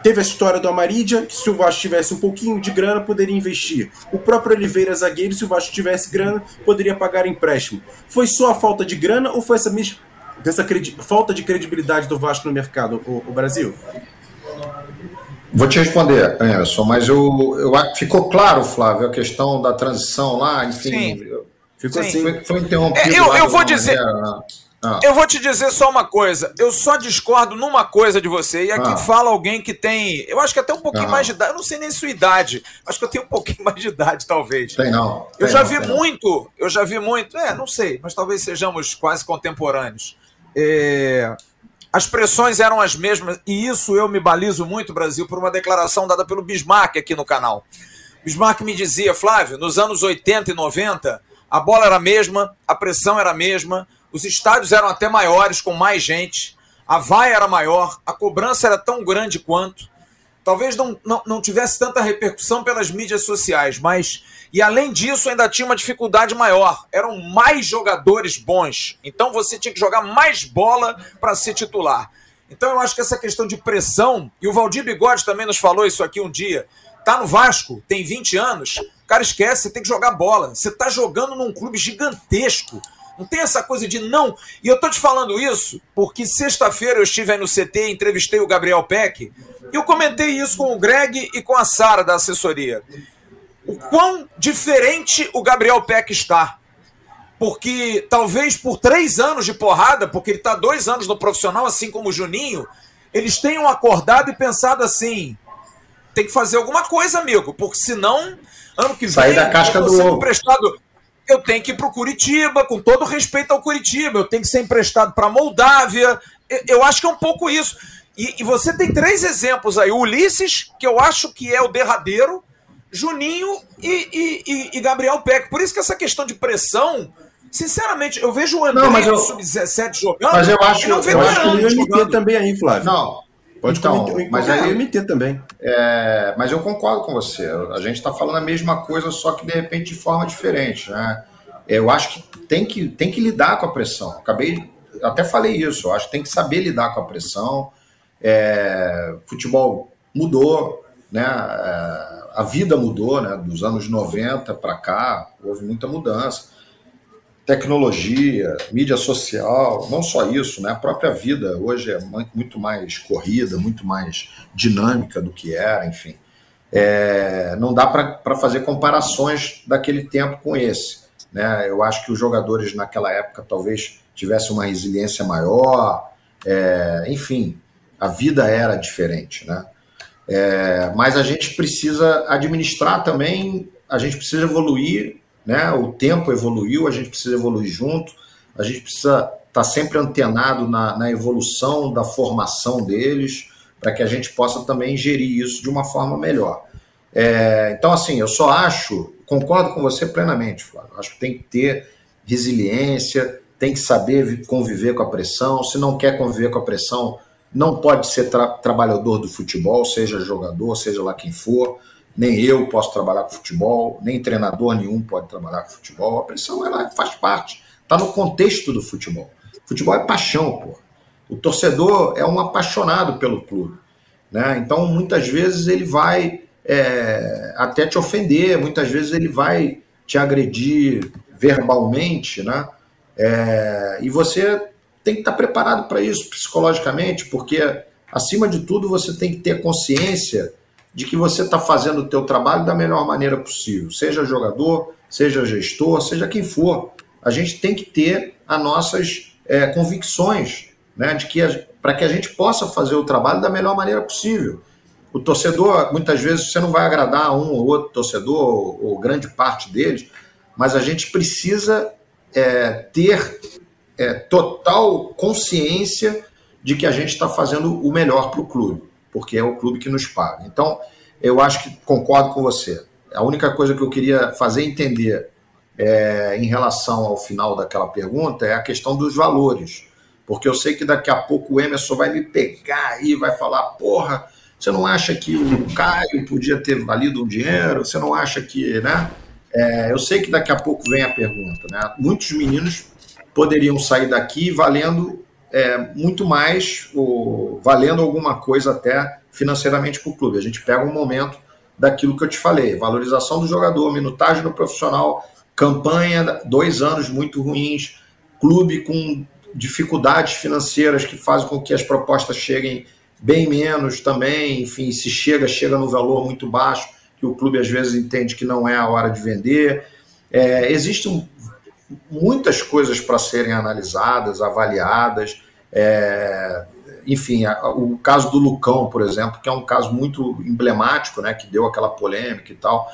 Teve a história do Amarídia, que se o Vasco tivesse um pouquinho de grana, poderia investir. O próprio Oliveira, zagueiro, se o Vasco tivesse grana, poderia pagar empréstimo. Foi só a falta de grana ou foi essa mesma dessa falta de credibilidade do Vasco no mercado, o, o, Brasil? Vou te responder, Emerson, mas eu, eu, ficou claro, Flávio, a questão da transição lá, enfim. Sim. Ficou Sim. assim. Foi, foi interrompido. É, eu, eu vou dizer. Maneira, ah. Eu vou te dizer só uma coisa. Eu só discordo numa coisa de você. E aqui ah. fala alguém que tem. Eu acho que até um pouquinho ah. mais de idade. Eu não sei nem sua idade. Acho que eu tenho um pouquinho mais de idade, talvez. Tem não. Tem eu já não, vi muito. Não. Eu já vi muito. É, não sei. Mas talvez sejamos quase contemporâneos. É, as pressões eram as mesmas, e isso eu me balizo muito, Brasil, por uma declaração dada pelo Bismarck aqui no canal. Bismarck me dizia, Flávio, nos anos 80 e 90, a bola era a mesma, a pressão era a mesma, os estádios eram até maiores, com mais gente, a vaia era maior, a cobrança era tão grande quanto. Talvez não, não, não tivesse tanta repercussão pelas mídias sociais, mas e além disso, ainda tinha uma dificuldade maior. Eram mais jogadores bons. Então você tinha que jogar mais bola para ser titular. Então eu acho que essa questão de pressão, e o Valdir Bigode também nos falou isso aqui um dia. Tá no Vasco, tem 20 anos, cara esquece, você tem que jogar bola. Você tá jogando num clube gigantesco. Não tem essa coisa de não. E eu tô te falando isso porque sexta-feira eu estive aí no CT, entrevistei o Gabriel Peck, e eu comentei isso com o Greg e com a Sara da assessoria. O quão diferente o Gabriel Peck está. Porque talvez por três anos de porrada, porque ele está dois anos no profissional, assim como o Juninho, eles tenham acordado e pensado assim: tem que fazer alguma coisa, amigo, porque senão, ano que vem, Sair da casca do ovo. emprestado eu tenho que ir para o Curitiba, com todo respeito ao Curitiba, eu tenho que ser emprestado para a Moldávia. Eu acho que é um pouco isso. E, e, você tem três exemplos aí: o Ulisses, que eu acho que é o derradeiro, Juninho e, e, e Gabriel Peck. Por isso que essa questão de pressão. Sinceramente, eu vejo o André Não, mas eu- no Sub-17 jogando. Mas eu acho- e não eu acho que o jogando. também aí, Flávio. Não, Pode então, comentar, mas aí- MT também. É, mas eu concordo com você. A gente está falando a mesma coisa, só que de repente de forma diferente. Né? Eu acho que tem, que tem que lidar com a pressão. Acabei, até falei isso. Eu acho que tem que saber lidar com a pressão. É, futebol mudou, né? É, a vida mudou, né? Dos anos 90 para cá, houve muita mudança. Tecnologia, mídia social, não só isso, né? A própria vida hoje é mu- muito mais corrida, muito mais dinâmica do que era, enfim. É, não dá para fazer comparações daquele tempo com esse. Né? Eu acho que os jogadores naquela época talvez tivessem uma resiliência maior, é, enfim, a vida era diferente. Né? É, mas a gente precisa administrar também, a gente precisa evoluir, né? o tempo evoluiu, a gente precisa evoluir junto, a gente precisa estar sempre antenado na, na evolução da formação deles, para que a gente possa também gerir isso de uma forma melhor. É, então, assim, eu só acho, concordo com você plenamente, Flávio, acho que tem que ter resiliência, tem que saber vi- conviver com a pressão, se não quer conviver com a pressão, não pode ser tra- trabalhador do futebol, seja jogador, seja lá quem for, nem eu posso trabalhar com futebol, nem treinador nenhum pode trabalhar com futebol, a pressão ela faz parte, está no contexto do futebol. Futebol é paixão, pô. O torcedor é um apaixonado pelo clube. Né? Então, muitas vezes ele vai é, até te ofender, muitas vezes ele vai te agredir verbalmente, né? É, e você tem que estar preparado para isso psicologicamente, porque acima de tudo você tem que ter consciência de que você está fazendo o teu trabalho da melhor maneira possível, seja jogador, seja gestor, seja quem for. A gente tem que ter as nossas é, convicções, né, de que para que a gente possa fazer o trabalho da melhor maneira possível. O torcedor, muitas vezes, você não vai agradar um ou outro torcedor, ou, ou grande parte deles, mas a gente precisa é, ter é, total consciência de que a gente está fazendo o melhor para o clube, porque é o clube que nos paga. Então, eu acho que concordo com você. A única coisa que eu queria fazer entender é, em relação ao final daquela pergunta é a questão dos valores. Porque eu sei que daqui a pouco o Emerson vai me pegar aí, vai falar, porra, você não acha que o Caio podia ter valido um dinheiro? Você não acha que, né? É, eu sei que daqui a pouco vem a pergunta, né? Muitos meninos poderiam sair daqui valendo é, muito mais, ou, valendo alguma coisa até financeiramente para o clube. A gente pega um momento daquilo que eu te falei, valorização do jogador, minutagem no profissional, campanha, dois anos muito ruins, clube com dificuldades financeiras que fazem com que as propostas cheguem bem menos também, enfim, se chega, chega no valor muito baixo, que o clube às vezes entende que não é a hora de vender. É, existem muitas coisas para serem analisadas, avaliadas. É, enfim, a, o caso do Lucão, por exemplo, que é um caso muito emblemático, né, que deu aquela polêmica e tal.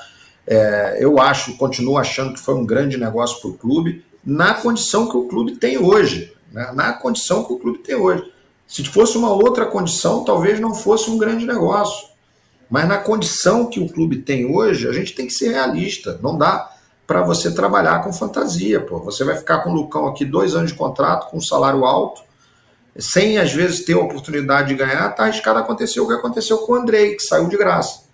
É, eu acho, continuo achando que foi um grande negócio para o clube, na condição que o clube tem hoje. Né, na condição que o clube tem hoje. Se fosse uma outra condição, talvez não fosse um grande negócio. Mas na condição que o clube tem hoje, a gente tem que ser realista. Não dá para você trabalhar com fantasia. Pô. Você vai ficar com o Lucão aqui dois anos de contrato, com um salário alto, sem às vezes ter a oportunidade de ganhar, tá arriscado acontecer o que aconteceu com o Andrei, que saiu de graça.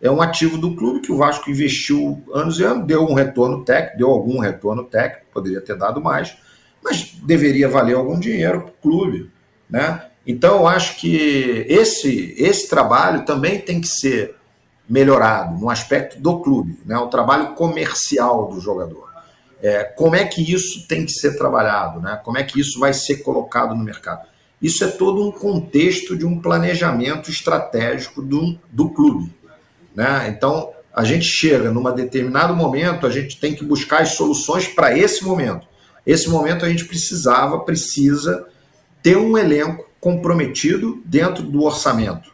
É um ativo do clube que o Vasco investiu anos e anos, deu um retorno técnico, deu algum retorno técnico, poderia ter dado mais, mas deveria valer algum dinheiro para o clube. Né? Então, eu acho que esse, esse trabalho também tem que ser melhorado no aspecto do clube, né? o trabalho comercial do jogador. É, como é que isso tem que ser trabalhado? Né? Como é que isso vai ser colocado no mercado? Isso é todo um contexto de um planejamento estratégico do, do clube. Né? Então, a gente chega num determinado momento, a gente tem que buscar as soluções para esse momento. Esse momento a gente precisava, precisa ter um elenco comprometido dentro do orçamento.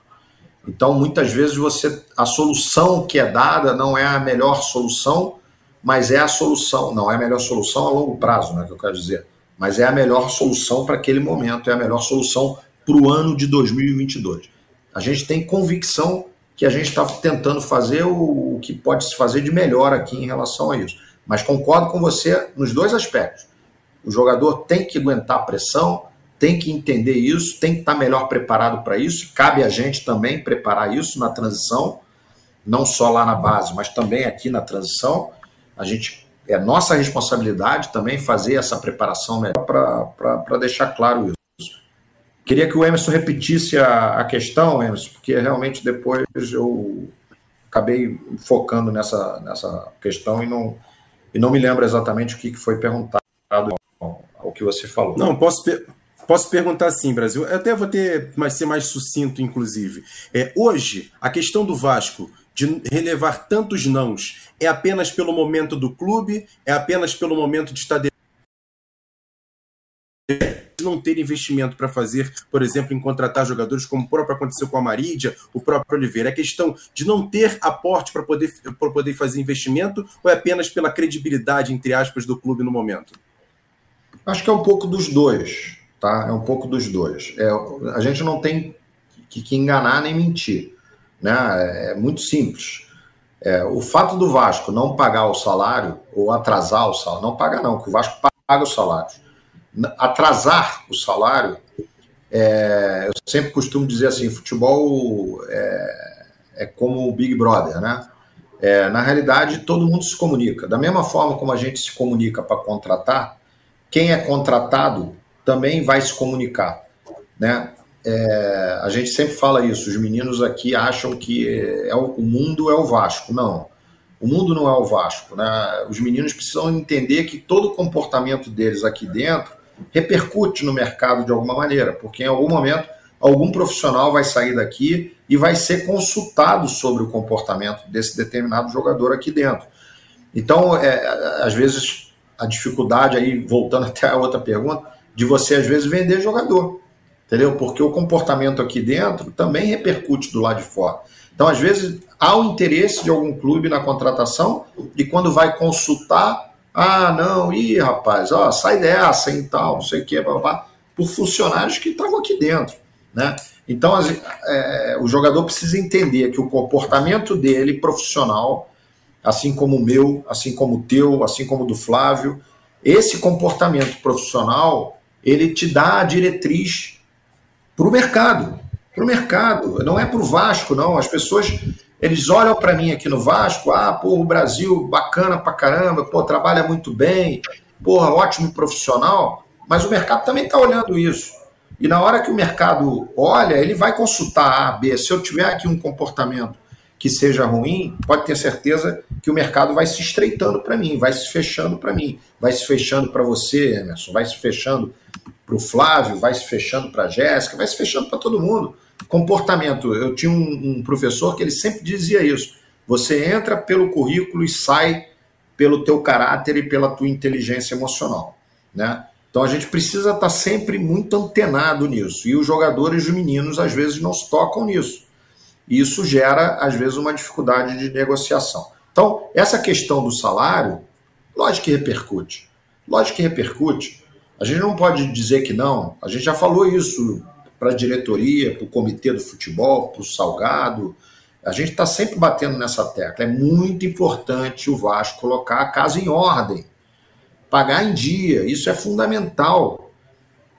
Então, muitas vezes você a solução que é dada não é a melhor solução, mas é a solução, não é a melhor solução a longo prazo, né, que eu quero dizer, mas é a melhor solução para aquele momento, é a melhor solução para o ano de 2022. A gente tem convicção que a gente está tentando fazer o, o que pode se fazer de melhor aqui em relação a isso. Mas concordo com você nos dois aspectos. O jogador tem que aguentar a pressão, tem que entender isso, tem que estar melhor preparado para isso. Cabe a gente também preparar isso na transição, não só lá na base, mas também aqui na transição. A gente é nossa responsabilidade também fazer essa preparação melhor para deixar claro isso. Queria que o Emerson repetisse a, a questão, Emerson, porque realmente depois eu acabei focando nessa, nessa questão e não, e não me lembro exatamente o que foi perguntado ao, ao que você falou. Não, posso, Posso perguntar assim, Brasil? Eu até vou ter mais ser mais sucinto, inclusive. É, hoje, a questão do Vasco de relevar tantos nãos é apenas pelo momento do clube? É apenas pelo momento de estar de não ter investimento para fazer, por exemplo, em contratar jogadores, como o próprio aconteceu com a Marídia, o próprio Oliveira. É questão de não ter aporte para poder, poder fazer investimento ou é apenas pela credibilidade, entre aspas, do clube no momento? Acho que é um pouco dos dois tá? É um pouco dos dois. É, a gente não tem que, que enganar nem mentir, né? É muito simples. É, o fato do Vasco não pagar o salário ou atrasar o salário, não paga não, que o Vasco paga os salários. Atrasar o salário, é, eu sempre costumo dizer assim, futebol é, é como o Big Brother, né? É, na realidade, todo mundo se comunica. Da mesma forma como a gente se comunica para contratar, quem é contratado também vai se comunicar, né? É, a gente sempre fala isso, os meninos aqui acham que é o, o, mundo é o Vasco. Não, o mundo não é o Vasco. Né? Os meninos precisam entender que todo o comportamento deles aqui dentro repercute no mercado de alguma maneira, porque em algum momento algum profissional vai sair daqui e vai ser consultado sobre o comportamento desse determinado jogador aqui dentro. Então, é, às vezes, a dificuldade aí, voltando até a outra pergunta, de você às vezes vender jogador, entendeu? Porque o comportamento aqui dentro também repercute do lado de fora. Então, às vezes, há o interesse de algum clube na contratação e quando vai consultar, ah, não, ih, rapaz, ó, sai dessa e tal, não sei o que, por funcionários que estavam aqui dentro, né? Então, as, é, o jogador precisa entender que o comportamento dele, profissional, assim como o meu, assim como o teu, assim como o do Flávio, esse comportamento profissional ele te dá a diretriz para o mercado. Para o mercado, não é para o Vasco, não. As pessoas eles olham para mim aqui no Vasco, ah, pô, o Brasil bacana pra caramba, pô, trabalha muito bem, porra, ótimo profissional, mas o mercado também está olhando isso. E na hora que o mercado olha, ele vai consultar A, B. Se eu tiver aqui um comportamento que seja ruim, pode ter certeza que o mercado vai se estreitando para mim, vai se fechando para mim, vai se fechando para você, Emerson, vai se fechando para o Flávio, vai se fechando para a Jéssica, vai se fechando para todo mundo. Comportamento. Eu tinha um, um, professor que ele sempre dizia isso. Você entra pelo currículo e sai pelo teu caráter e pela tua inteligência emocional, né? Então a gente precisa estar tá sempre muito antenado nisso. E os jogadores, os meninos, às vezes não se tocam nisso. E isso gera, às vezes, uma dificuldade de negociação. Então, essa questão do salário, lógico que repercute. Lógico que repercute. A gente não pode dizer que não. A gente já falou isso para a diretoria, para o comitê do futebol, para o Salgado. A gente está sempre batendo nessa tecla. É muito importante o Vasco colocar a casa em ordem, pagar em dia. Isso é fundamental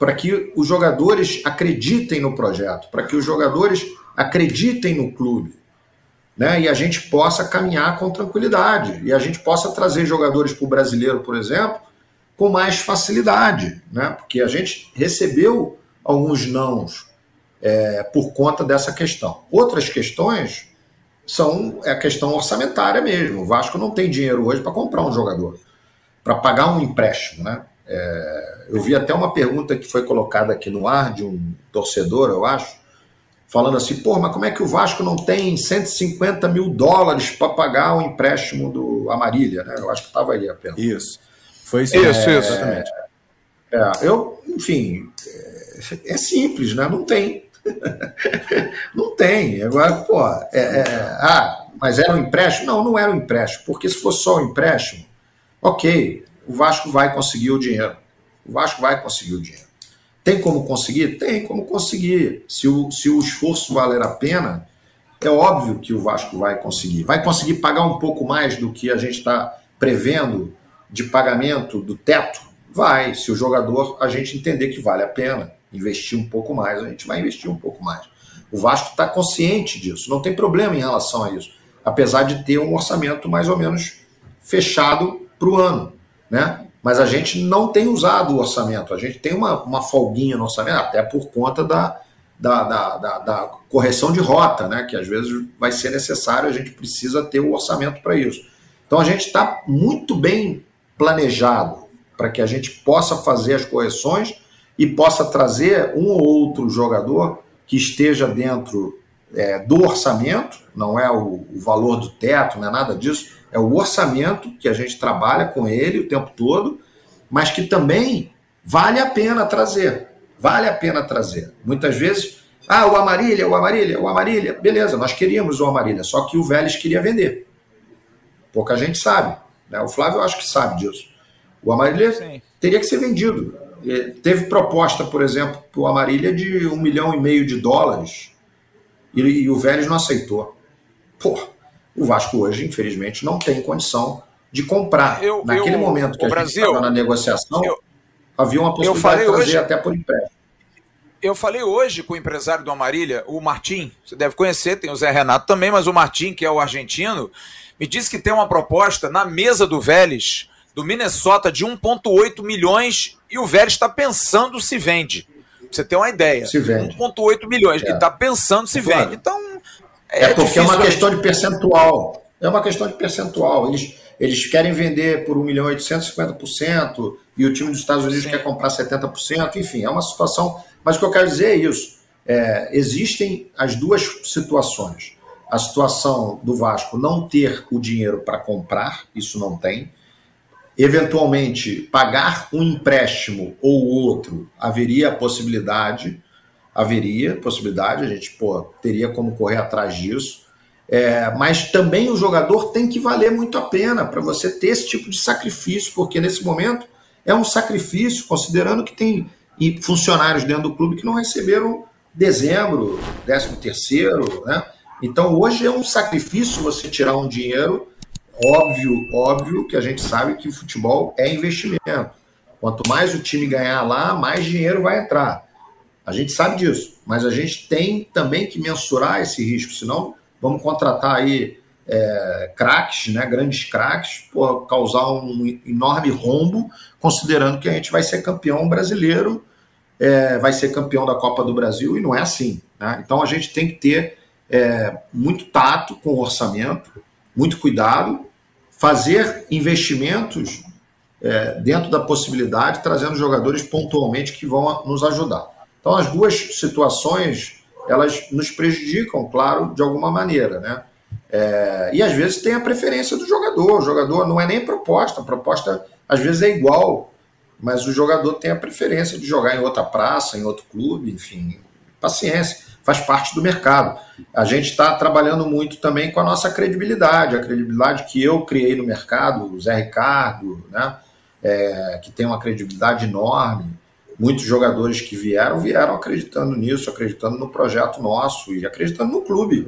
para que os jogadores acreditem no projeto, para que os jogadores acreditem no clube. Né? E a gente possa caminhar com tranquilidade. E a gente possa trazer jogadores para o brasileiro, por exemplo, com mais facilidade, né? porque a gente recebeu alguns nãos é, por conta dessa questão. Outras questões são é a questão orçamentária mesmo. O Vasco não tem dinheiro hoje para comprar um jogador. para pagar um empréstimo, né? É, eu vi até uma pergunta que foi colocada aqui no ar de um torcedor, eu acho, falando assim: pô, mas como é que o Vasco não tem 150 mil dólares para pagar o empréstimo do Amarília? Né? Eu acho que estava aí a pergunta. Isso. Foi isso. É, isso. Exatamente. É, eu, enfim, é, é, simples, né? Não tem. não tem. Agora, pô, é, é, ah, mas era um empréstimo? Não, não era um empréstimo, porque se fosse só um empréstimo, ok, o Vasco vai conseguir o dinheiro. O Vasco vai conseguir o dinheiro. Tem como conseguir? Tem como conseguir. Se o, se o esforço valer a pena, é óbvio que o Vasco vai conseguir. Vai conseguir pagar um pouco mais do que a gente está prevendo de pagamento do teto? Vai. Se o jogador a gente entender que vale a pena investir um pouco mais, a gente vai investir um pouco mais. O Vasco está consciente disso, não tem problema em relação a isso, apesar de ter um orçamento mais ou menos fechado para o ano, né? Mas a gente não tem usado o orçamento, a gente tem uma, uma folguinha no orçamento, até por conta da, da, da, da, da correção de rota, né? Que às vezes vai ser necessário, a gente precisa ter o orçamento para isso. Então a gente está muito bem planejado para que a gente possa fazer as correções e possa trazer um ou outro jogador que esteja dentro é, do orçamento, não é o, o, valor do teto, não é nada disso, é o orçamento que a gente trabalha com ele o tempo todo, mas que também vale a pena trazer. Vale a pena trazer. Muitas vezes, ah, o Amarília, o Amarília, o Amarília, beleza, nós queríamos o Amarília, só que o Vélez queria vender. Pouca gente sabe. Né? O Flávio eu acho que sabe disso. O Amarília Sim. teria que ser vendido. Teve proposta, por exemplo, para o Amarília de um milhão e meio de dólares e, e o Vélez não aceitou. Pô, o Vasco hoje, infelizmente, não tem condição de comprar. Eu, Naquele eu, momento que a Brasil, gente estava na negociação, eu, havia uma possibilidade de trazer hoje, até por empréstimo. Eu falei hoje com o empresário do Amarília, o Martim, você deve conhecer, tem o Zé Renato também, mas o Martim, que é o argentino, me disse que tem uma proposta na mesa do Vélez do Minnesota de 1,8 milhões e o Vélez está pensando se vende. Pra você ter uma ideia. Se vende. 1,8 milhões. É. Ele está pensando se claro. vende. Então. É, é porque é uma questão de percentual. É uma questão de percentual. Eles, eles querem vender por 1 milhão e 850% e o time dos Estados Unidos Sim. quer comprar 70%. Enfim, é uma situação. Mas o que eu quero dizer é isso. É, existem as duas situações. A situação do Vasco não ter o dinheiro para comprar, isso não tem eventualmente pagar um empréstimo ou outro, haveria a possibilidade, haveria possibilidade, a gente pô, teria como correr atrás disso. É, mas também o jogador tem que valer muito a pena para você ter esse tipo de sacrifício, porque nesse momento é um sacrifício, considerando que tem funcionários dentro do clube que não receberam dezembro, décimo terceiro, né? Então hoje é um sacrifício você tirar um dinheiro Óbvio, óbvio que a gente sabe que futebol é investimento. Quanto mais o time ganhar lá, mais dinheiro vai entrar. A gente sabe disso, mas a gente tem também que mensurar esse risco, senão vamos contratar aí é, craques, né, grandes craques, por causar um enorme rombo, considerando que a gente vai ser campeão brasileiro, é, vai ser campeão da Copa do Brasil, e não é assim. Né? Então a gente tem que ter é, muito tato com o orçamento, muito cuidado, fazer investimentos é, dentro da possibilidade, trazendo jogadores pontualmente que vão nos ajudar. Então, as duas situações elas nos prejudicam, claro, de alguma maneira, né? É, e às vezes tem a preferência do jogador. O jogador não é nem proposta, a proposta às vezes é igual, mas o jogador tem a preferência de jogar em outra praça, em outro clube, enfim, paciência faz parte do mercado. A gente está trabalhando muito também com a nossa credibilidade, a credibilidade que eu criei no mercado, o Zé Ricardo, né, é, que tem uma credibilidade enorme. Muitos jogadores que vieram, vieram acreditando nisso, acreditando no projeto nosso e acreditando no clube.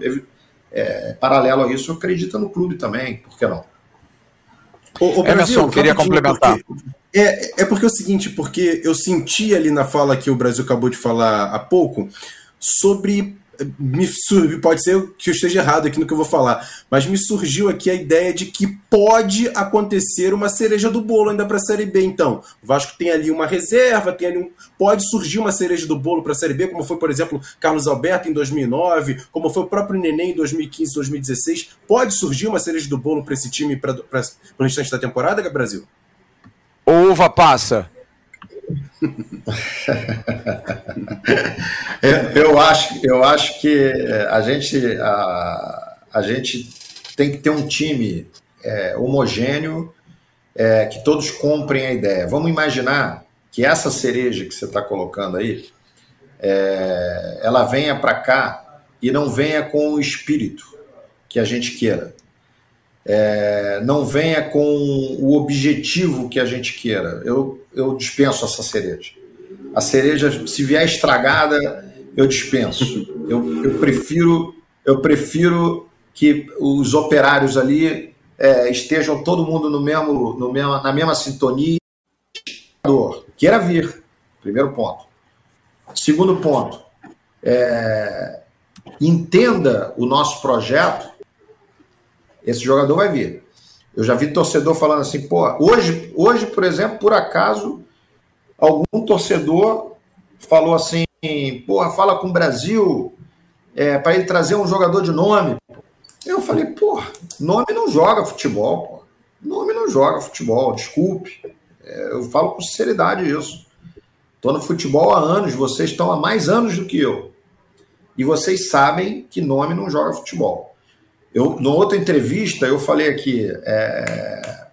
É, paralelo a isso, acredita no clube também, por que não? O, o Brasil, Emerson, queria complementar. Porque, é, é porque é o seguinte, porque eu senti ali na fala que o Brasil acabou de falar há pouco, sobre me surgiu, pode ser que eu esteja errado aqui no que eu vou falar, mas me surgiu aqui a ideia de que pode acontecer uma cereja do bolo ainda para a Série B. Então, o Vasco tem ali uma reserva, tem ali um, pode surgir uma cereja do bolo para a Série B, como foi, por exemplo, Carlos Alberto em 2009, como foi o próprio Neném em 2015, 2016. Pode surgir uma cereja do bolo para esse time para o restante da temporada, Brasil? ou uva passa? Eu, eu, acho, eu acho que a gente, a, a gente tem que ter um time é, homogêneo, é, que todos comprem a ideia. Vamos imaginar que essa cereja que você está colocando aí, é, ela venha para cá e não venha com o espírito que a gente queira. É, não venha com o objetivo que a gente queira. Eu, eu dispenso essa cereja. A cereja, se vier estragada, eu dispenso. Eu, eu prefiro eu prefiro que os operários ali é, estejam todo mundo no mesmo, no mesmo, na mesma sintonia. Queira vir, primeiro ponto. Segundo ponto, é, entenda o nosso projeto, esse jogador vai vir. Eu já vi torcedor falando assim, pô, hoje, hoje, por exemplo, por acaso, algum torcedor falou assim, porra, fala com o Brasil é, para ele trazer um jogador de nome. Eu falei, pô, nome não joga futebol, pô. Nome não joga futebol, desculpe. É, eu falo com sinceridade isso. Estou no futebol há anos, vocês estão há mais anos do que eu. E vocês sabem que nome não joga futebol. Eu, numa outra entrevista, eu falei aqui, é,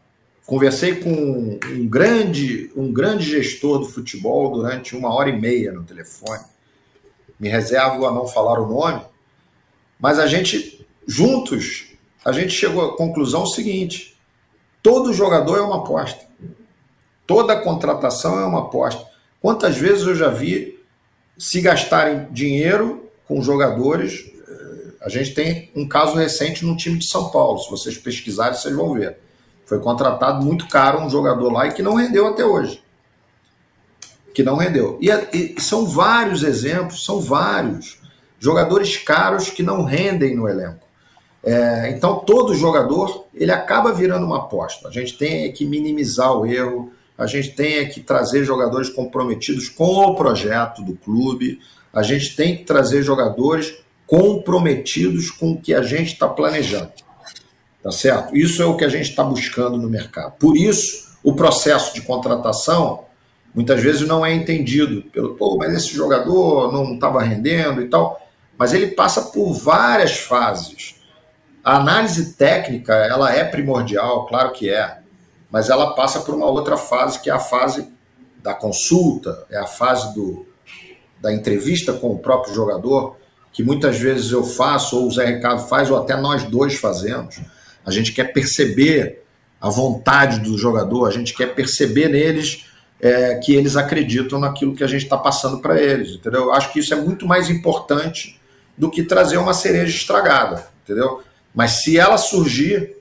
conversei com um grande, um grande gestor do futebol durante uma hora e meia no telefone. Me reservo a não falar o nome, mas a gente juntos, a gente chegou à conclusão seguinte: todo jogador é uma aposta. Toda contratação é uma aposta. Quantas vezes eu já vi se gastarem dinheiro com jogadores? A gente tem um caso recente no time de São Paulo. Se vocês pesquisarem, vocês vão ver. Foi contratado muito caro um jogador lá e que não rendeu até hoje. Que não rendeu. E, e são vários exemplos, são vários. Jogadores caros que não rendem no elenco. É, então, todo jogador ele acaba virando uma aposta. A gente tem que minimizar o erro, a gente tem que trazer jogadores comprometidos com o projeto do clube, a gente tem que trazer jogadores comprometidos com o que a gente está planejando. Tá certo? Isso é o que a gente está buscando no mercado. Por isso, o processo de contratação muitas vezes não é entendido pelo, pô, mas esse jogador não estava rendendo e tal. Mas ele passa por várias fases a análise técnica, ela é primordial, claro que é, mas ela passa por uma outra fase, que é a fase da consulta, é a fase do, da entrevista com o próprio jogador, que muitas vezes eu faço, ou o Zé Ricardo faz, ou até nós dois fazemos. A gente quer perceber a vontade do jogador, a gente quer perceber neles é, que eles acreditam naquilo que a gente está passando para eles, entendeu? Eu acho que isso é muito mais importante do que trazer uma cereja estragada, entendeu? Mas se ela surgir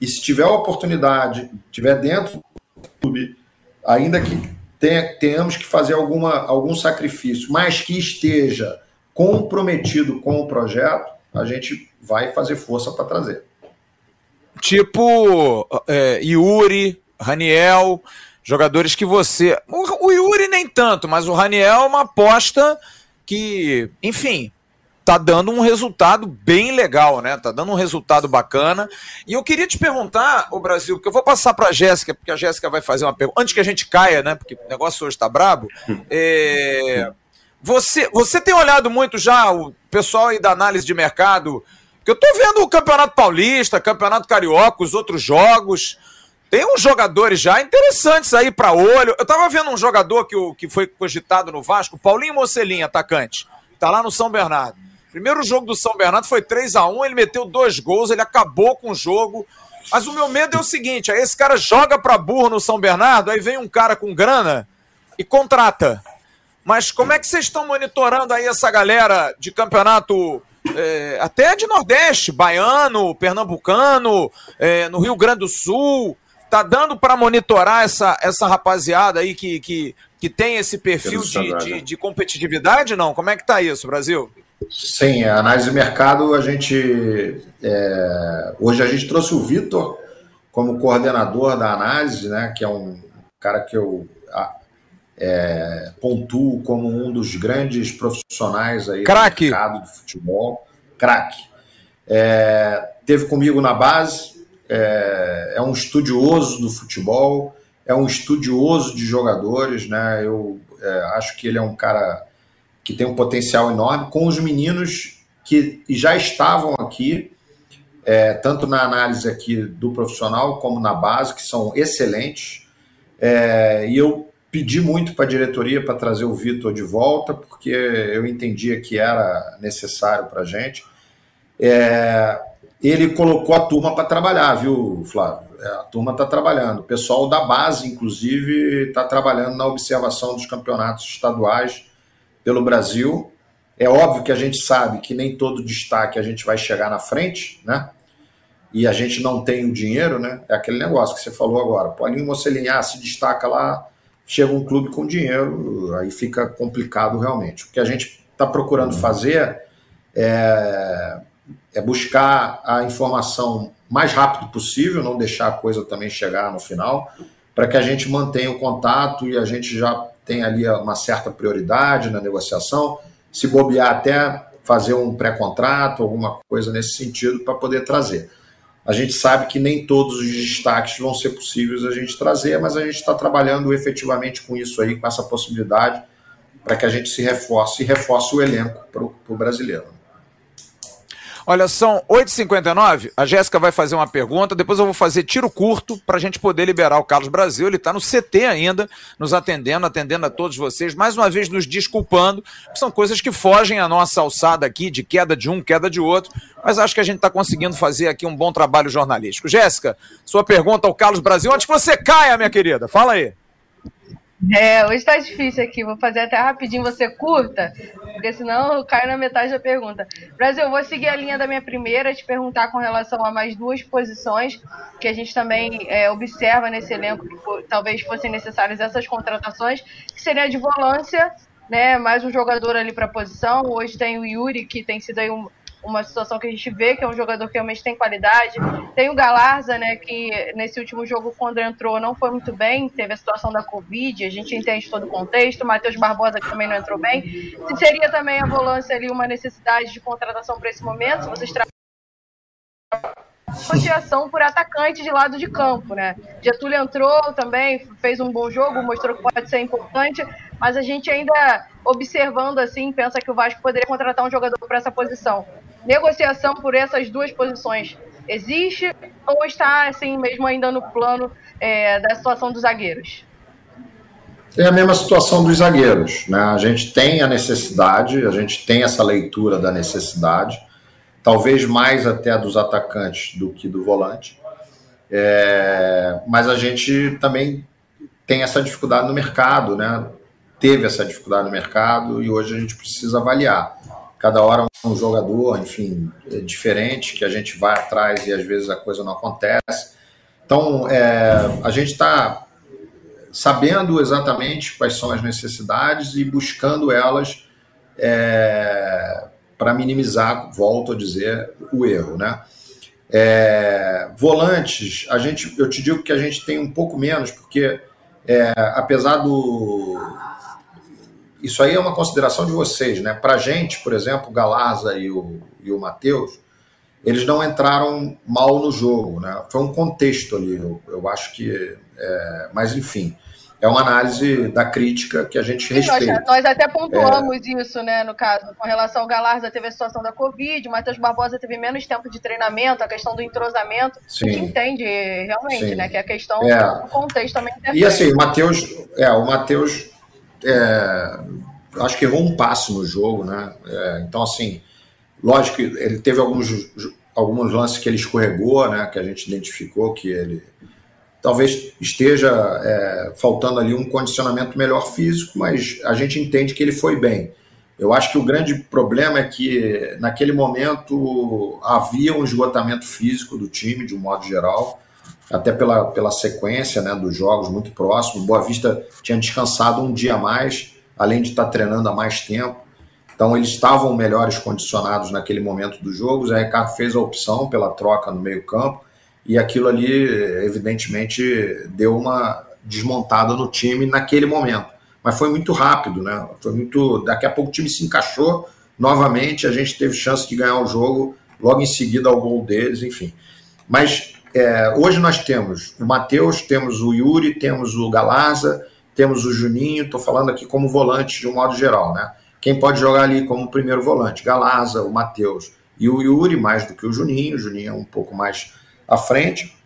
e se tiver a oportunidade, tiver dentro do clube, ainda que tenha, tenhamos que fazer alguma, algum sacrifício, mas que esteja comprometido com o projeto, a gente vai fazer força para trazer. Tipo é, Yuri, Raniel, jogadores que você. O, o Yuri nem tanto, mas o Raniel é uma aposta que, enfim, tá dando um resultado bem legal, né? Tá dando um resultado bacana. E eu queria te perguntar, o Brasil, porque eu vou passar para a Jéssica, porque a Jéssica vai fazer uma pergunta antes que a gente caia, né? Porque o negócio hoje está brabo. É... Você, você tem olhado muito já o pessoal aí da análise de mercado? Que eu tô vendo o Campeonato Paulista, Campeonato Carioca, os outros jogos. Tem uns jogadores já interessantes aí para olho. Eu tava vendo um jogador que, que foi cogitado no Vasco, Paulinho Mocelin, atacante. Tá lá no São Bernardo. Primeiro jogo do São Bernardo foi 3 a 1 ele meteu dois gols, ele acabou com o jogo. Mas o meu medo é o seguinte: aí esse cara joga pra burro no São Bernardo, aí vem um cara com grana e contrata. Mas como é que vocês estão monitorando aí essa galera de campeonato é, até de Nordeste, baiano, pernambucano, é, no Rio Grande do Sul? Tá dando para monitorar essa, essa rapaziada aí que, que, que tem esse perfil de, de, de competitividade, não? Como é que tá isso, Brasil? Sim, a análise de mercado, a gente. É, hoje a gente trouxe o Vitor como coordenador da análise, né, que é um cara que eu é, pontuo como um dos grandes profissionais aí Crack. do mercado de futebol. Craque. É, teve comigo na base, é, é um estudioso do futebol, é um estudioso de jogadores, né? Eu é, acho que ele é um cara que tem um potencial enorme com os meninos que já estavam aqui, é, tanto na análise aqui do profissional como na base, que são excelentes. É, e eu pedi muito para a diretoria para trazer o Vitor de volta, porque eu entendia que era necessário para a gente. É, ele colocou a turma para trabalhar, viu, Flávio? É, a turma está trabalhando. O pessoal da base, inclusive, está trabalhando na observação dos campeonatos estaduais pelo Brasil. É óbvio que a gente sabe que nem todo destaque a gente vai chegar na frente, né? E a gente não tem o dinheiro, né? É aquele negócio que você falou agora. Paulinho Mocelin, ah, se destaca lá, chega um clube com dinheiro, aí fica complicado realmente. O que a gente está procurando uhum. fazer é, é buscar a informação mais rápido possível, não deixar a coisa também chegar no final, para que a gente mantenha o contato e a gente já tenha ali uma certa prioridade na negociação, se bobear até fazer um pré-contrato, alguma coisa nesse sentido para poder trazer. A gente sabe que nem todos os destaques vão ser possíveis a gente trazer, mas a gente está trabalhando efetivamente com isso aí, com essa possibilidade, para que a gente se reforce e reforce o elenco para o brasileiro. Olha, são 8h59. A Jéssica vai fazer uma pergunta. Depois eu vou fazer tiro curto para a gente poder liberar o Carlos Brasil. Ele está no CT ainda, nos atendendo, atendendo a todos vocês. Mais uma vez, nos desculpando. São coisas que fogem à nossa alçada aqui, de queda de um, queda de outro. Mas acho que a gente está conseguindo fazer aqui um bom trabalho jornalístico. Jéssica, sua pergunta ao Carlos Brasil. Antes que você caia, minha querida, fala aí. É, hoje tá difícil aqui. Vou fazer até rapidinho, você curta, porque senão eu caio na metade da pergunta. Brasil, eu vou seguir a linha da minha primeira, te perguntar com relação a mais duas posições que a gente também é, observa nesse elenco, que talvez fossem necessárias essas contratações, que seria a de volância, né? Mais um jogador ali para posição. Hoje tem o Yuri, que tem sido aí um, uma situação que a gente vê que é um jogador que realmente tem qualidade. Tem o Galarza, né, que nesse último jogo, quando entrou, não foi muito bem, teve a situação da Covid, a gente entende todo o contexto. Matheus Barbosa, que também não entrou bem. Se seria também a volância ali uma necessidade de contratação para esse momento, se vocês negociação por atacante de lado de campo, né? Getúlio entrou também, fez um bom jogo, mostrou que pode ser importante, mas a gente ainda observando assim pensa que o Vasco poderia contratar um jogador para essa posição negociação por essas duas posições existe ou está assim mesmo ainda no plano é, da situação dos zagueiros? É a mesma situação dos zagueiros. Né? A gente tem a necessidade, a gente tem essa leitura da necessidade, talvez mais até dos atacantes do que do volante. É, mas a gente também tem essa dificuldade no mercado, né? Teve essa dificuldade no mercado e hoje a gente precisa avaliar cada hora um jogador, enfim, é diferente, que a gente vai atrás e às vezes a coisa não acontece. Então, é, a gente está sabendo exatamente quais são as necessidades e buscando elas é, para minimizar, volto a dizer, o erro, né? É, volantes, a gente, eu te digo que a gente tem um pouco menos, porque é, apesar do, isso aí é uma consideração de vocês, né? Para a gente, por exemplo, o Galarza e o, e o Matheus, eles não entraram mal no jogo, né? Foi um contexto ali, eu, eu acho que. É, mas, enfim, é uma análise da crítica que a gente respeita. Nós, nós até pontuamos é... isso, né, no caso, com relação ao Galarza teve a situação da Covid, o Matheus Barbosa teve menos tempo de treinamento, a questão do entrosamento, Sim. a gente entende realmente, Sim. né, que a questão é. do contexto também interfere. E assim, o Matheus, é, o Matheus é, acho que errou um passo no jogo, né? É, então, assim, lógico que ele teve alguns, alguns lances que ele escorregou, né? Que a gente identificou que ele talvez esteja é, faltando ali um condicionamento melhor físico, mas a gente entende que ele foi bem. Eu acho que o grande problema é que naquele momento havia um esgotamento físico do time, de um modo geral até pela, pela sequência né, dos jogos muito próximos. Boa Vista tinha descansado um dia a mais, além de estar treinando há mais tempo. Então eles estavam melhores condicionados naquele momento dos jogos. A Ricardo fez a opção pela troca no meio-campo e aquilo ali, evidentemente, deu uma desmontada no time naquele momento. Mas foi muito rápido, né? Foi muito. Daqui a pouco o time se encaixou novamente, a gente teve chance de ganhar o jogo logo em seguida ao gol deles, enfim. Mas é, hoje nós temos o Matheus, temos o Yuri, temos o Galarza, temos o Juninho, estou falando aqui como volante de um modo geral, né? Quem pode jogar ali como primeiro volante? Galarza, o Matheus e o Yuri, mais do que o Juninho. O Juninho é um pouco mais à frente.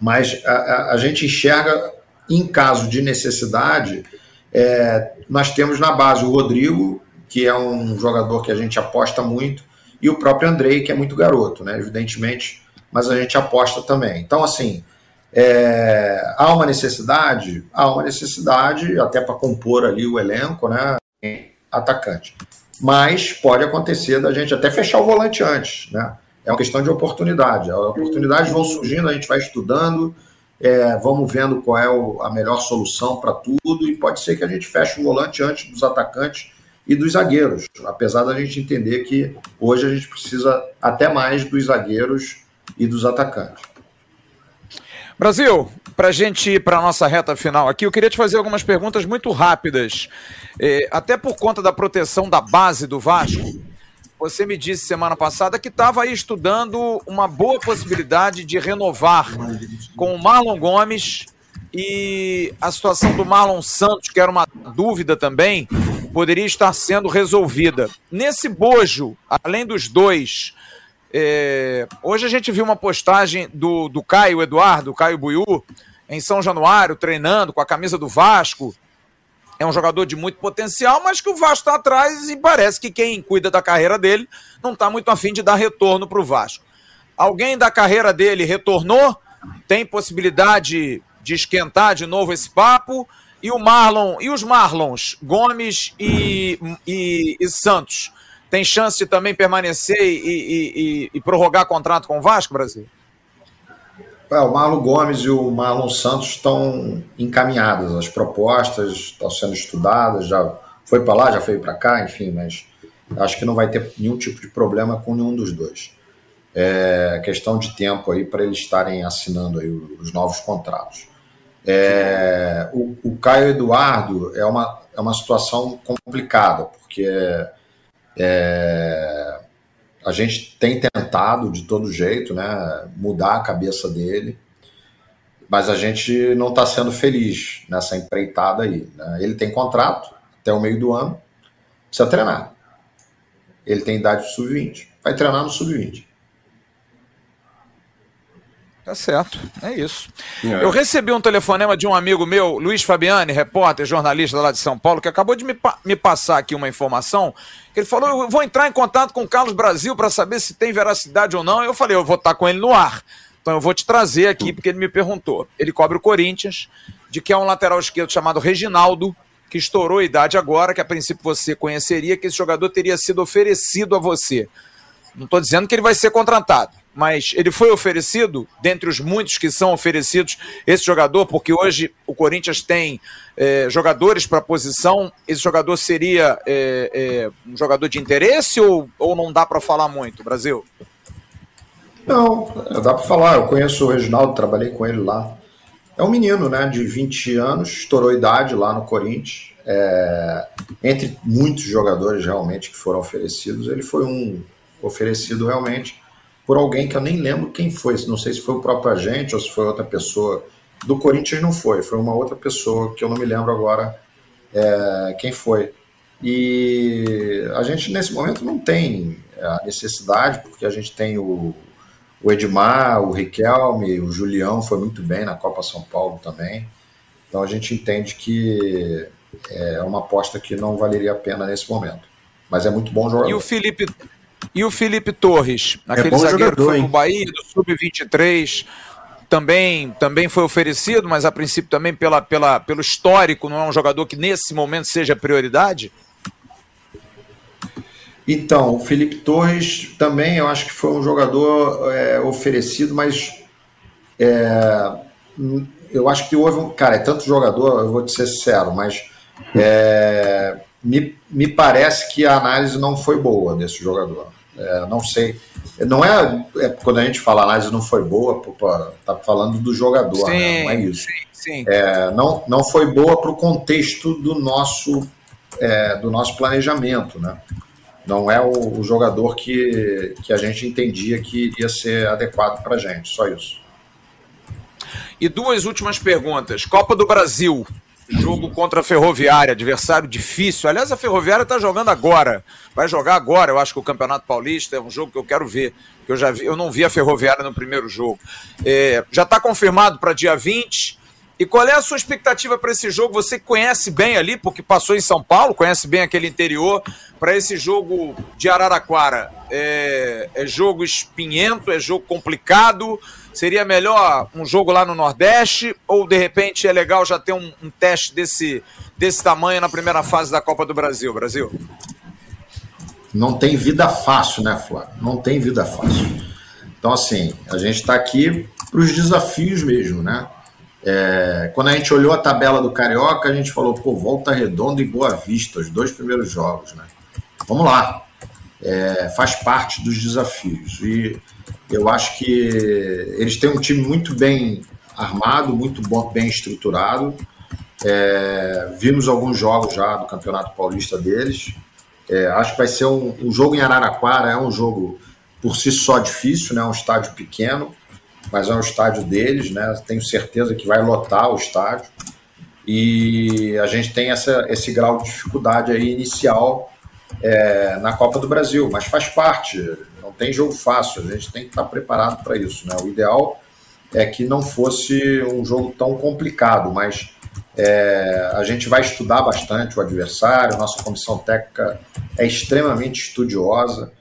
Mas a, a, a gente enxerga, em caso de necessidade, é, nós temos na base o Rodrigo, que é um jogador que a gente aposta muito, e o próprio Andrei, que é muito garoto, né? Evidentemente, mas a gente aposta também. Então, assim, é, há uma necessidade? Há uma necessidade, até para compor ali o elenco, né? atacante. Mas pode acontecer da gente até fechar o volante antes, né? É uma questão de oportunidade. As oportunidades vão surgindo, a gente vai estudando, é, vamos vendo qual é o, a melhor solução para tudo, e pode ser que a gente feche o volante antes dos atacantes e dos zagueiros, apesar da gente entender que hoje a gente precisa até mais dos zagueiros e dos atacantes. Brasil, para a gente ir para a nossa reta final aqui, eu queria te fazer algumas perguntas muito rápidas. É, até por conta da proteção da base do Vasco, você me disse semana passada que estava aí estudando uma boa possibilidade de renovar com o Marlon Gomes e a situação do Marlon Santos, que era uma dúvida também, poderia estar sendo resolvida. Nesse bojo, além dos dois, é, hoje a gente viu uma postagem do, do Caio Eduardo, Caio Buiú, em São Januário, treinando com a camisa do Vasco. É um jogador de muito potencial, mas que o Vasco está atrás e parece que quem cuida da carreira dele não está muito afim de dar retorno para o Vasco. Alguém da carreira dele retornou? Tem possibilidade de esquentar de novo esse papo? E o Marlon, e os Marlons, Gomes e, e, e Santos? Tem chance de também permanecer e, e, e, e prorrogar contrato com o Vasco, Brasil? É, o Marlon Gomes e o Marlon Santos estão encaminhadas, as propostas estão sendo estudadas, já foi para lá, já foi para cá, enfim, mas acho que não vai ter nenhum tipo de problema com nenhum dos dois. É questão de tempo aí para eles estarem assinando aí os novos contratos. É, o, o Caio Eduardo é uma, é uma situação complicada, porque é, a gente tem tentado de todo jeito, né, mudar a cabeça dele, mas a gente não está sendo feliz nessa empreitada aí. Né? Ele tem contrato até o meio do ano, precisa treinar. Ele tem idade sub-20, vai treinar no sub-20. Tá certo, é isso. É. Eu recebi um telefonema de um amigo meu, Luiz Fabiani, repórter, jornalista lá de São Paulo, que acabou de me, me passar aqui uma informação. Ele falou: eu vou entrar em contato com o Carlos Brasil para saber se tem veracidade ou não. Eu falei: eu vou estar com ele no ar. Então eu vou te trazer aqui, porque ele me perguntou. Ele cobre o Corinthians, de que é um lateral esquerdo chamado Reginaldo, que estourou a idade agora, que a princípio você conheceria, que esse jogador teria sido oferecido a você. Não estou dizendo que ele vai ser contratado mas ele foi oferecido, dentre os muitos que são oferecidos, esse jogador, porque hoje o Corinthians tem é, jogadores para posição. Esse jogador seria é, é, um jogador de interesse ou, ou não dá para falar muito, Brasil? Não, dá para falar. Eu conheço o Reginaldo, trabalhei com ele lá. É um menino, né, de 20 anos, estourou idade lá no Corinthians. É, entre muitos jogadores realmente que foram oferecidos, ele foi um oferecido realmente por alguém que eu nem lembro quem foi, não sei se foi o próprio agente ou se foi outra pessoa. Do Corinthians não foi, foi uma outra pessoa que eu não me lembro agora é, quem foi. E a gente nesse momento não tem a necessidade, porque a gente tem o, o Edmar, o Riquelme, o Julião foi muito bem na Copa São Paulo também. Então a gente entende que é uma aposta que não valeria a pena nesse momento. Mas é muito bom jogador. E o Felipe, e o Felipe Torres, é aquele é zagueiro jogador, que foi pro Bahia, do Sub-23, também, também foi oferecido, mas a princípio também pela, pela, pelo histórico, não é um jogador que nesse momento seja prioridade? Então, o Felipe Torres também eu acho que foi um jogador é, oferecido, mas é, eu acho que houve um. Cara, é tanto jogador, eu vou te ser sincero, mas é, me, me parece que a análise não foi boa desse jogador. É, não sei. Não é, é, quando a gente fala análise não foi boa, tá falando do jogador, sim, né? não é isso. Sim, sim. É, não, não foi boa para o contexto do nosso é, do nosso planejamento, né? Não é o, o, jogador que, que a gente entendia que iria ser adequado para a gente, só isso. E duas últimas perguntas. Copa do Brasil. Jogo contra a Ferroviária, adversário difícil. Aliás, a Ferroviária está jogando agora. Vai jogar agora, eu acho que o Campeonato Paulista é um jogo que eu quero ver. Eu, já vi, eu não vi a Ferroviária no primeiro jogo. É, já está confirmado para dia 20. E qual é a sua expectativa para esse jogo? Você conhece bem ali, porque passou em São Paulo, conhece bem aquele interior. Para esse jogo de Araraquara, é, é jogo espinhento, é jogo complicado. Seria melhor um jogo lá no Nordeste? Ou de repente é legal já ter um, um teste desse, desse tamanho na primeira fase da Copa do Brasil? Brasil? Não tem vida fácil, né, Flávio? Não tem vida fácil. Então, assim, a gente está aqui para os desafios mesmo, né? É, quando a gente olhou a tabela do Carioca, a gente falou, pô, Volta Redonda e Boa Vista, os dois primeiros jogos, né? Vamos lá. É, faz parte dos desafios. E eu acho que eles têm um time muito bem armado, muito bom, bem estruturado. É, vimos alguns jogos já do Campeonato Paulista deles. É, acho que vai ser um, um, jogo em Araraquara, é um jogo por si só difícil, né? um estádio pequeno, mas é um estádio deles, né? tenho certeza que vai lotar o estádio. E a gente tem essa, esse grau de dificuldade aí inicial é, na Copa do Brasil, mas faz parte não tem jogo fácil, a gente tem que estar preparado para isso. Né? O ideal é que não fosse um jogo tão complicado, mas é, a gente vai estudar bastante o adversário, nossa comissão técnica é extremamente estudiosa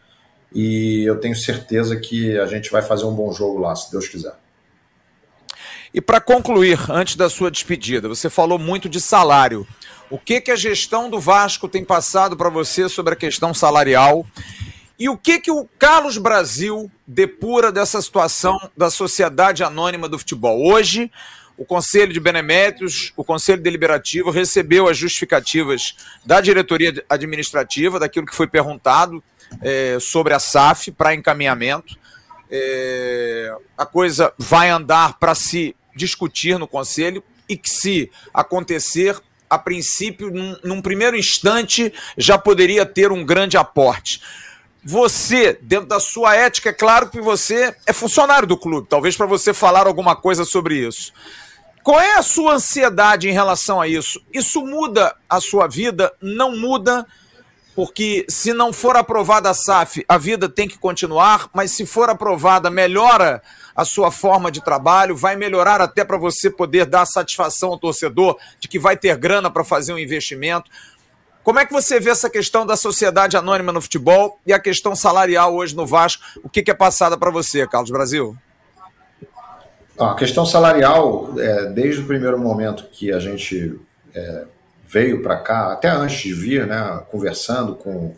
e eu tenho certeza que a gente vai fazer um bom jogo lá, se Deus quiser. E para concluir, antes da sua despedida, você falou muito de salário. O que, que a gestão do Vasco tem passado para você sobre a questão salarial e o que, que o Carlos Brasil depura dessa situação da sociedade anônima do futebol? Hoje, o Conselho de Beneméritos, o Conselho Deliberativo, recebeu as justificativas da diretoria administrativa, daquilo que foi perguntado é, sobre a SAF para encaminhamento. É, a coisa vai andar para se discutir no Conselho e que, se acontecer, a princípio, num, num primeiro instante, já poderia ter um grande aporte você, dentro da sua ética, é claro que você é funcionário do clube, talvez para você falar alguma coisa sobre isso. Qual é a sua ansiedade em relação a isso? Isso muda a sua vida? Não muda? Porque se não for aprovada a SAF, a vida tem que continuar, mas se for aprovada, melhora a sua forma de trabalho, vai melhorar até para você poder dar satisfação ao torcedor de que vai ter grana para fazer um investimento. Como é que você vê essa questão da sociedade anônima no futebol e a questão salarial hoje no Vasco? O que, que é passada para você, Carlos Brasil? A questão salarial, é, desde o primeiro momento que a gente é, veio para cá, até antes de vir, né, conversando com,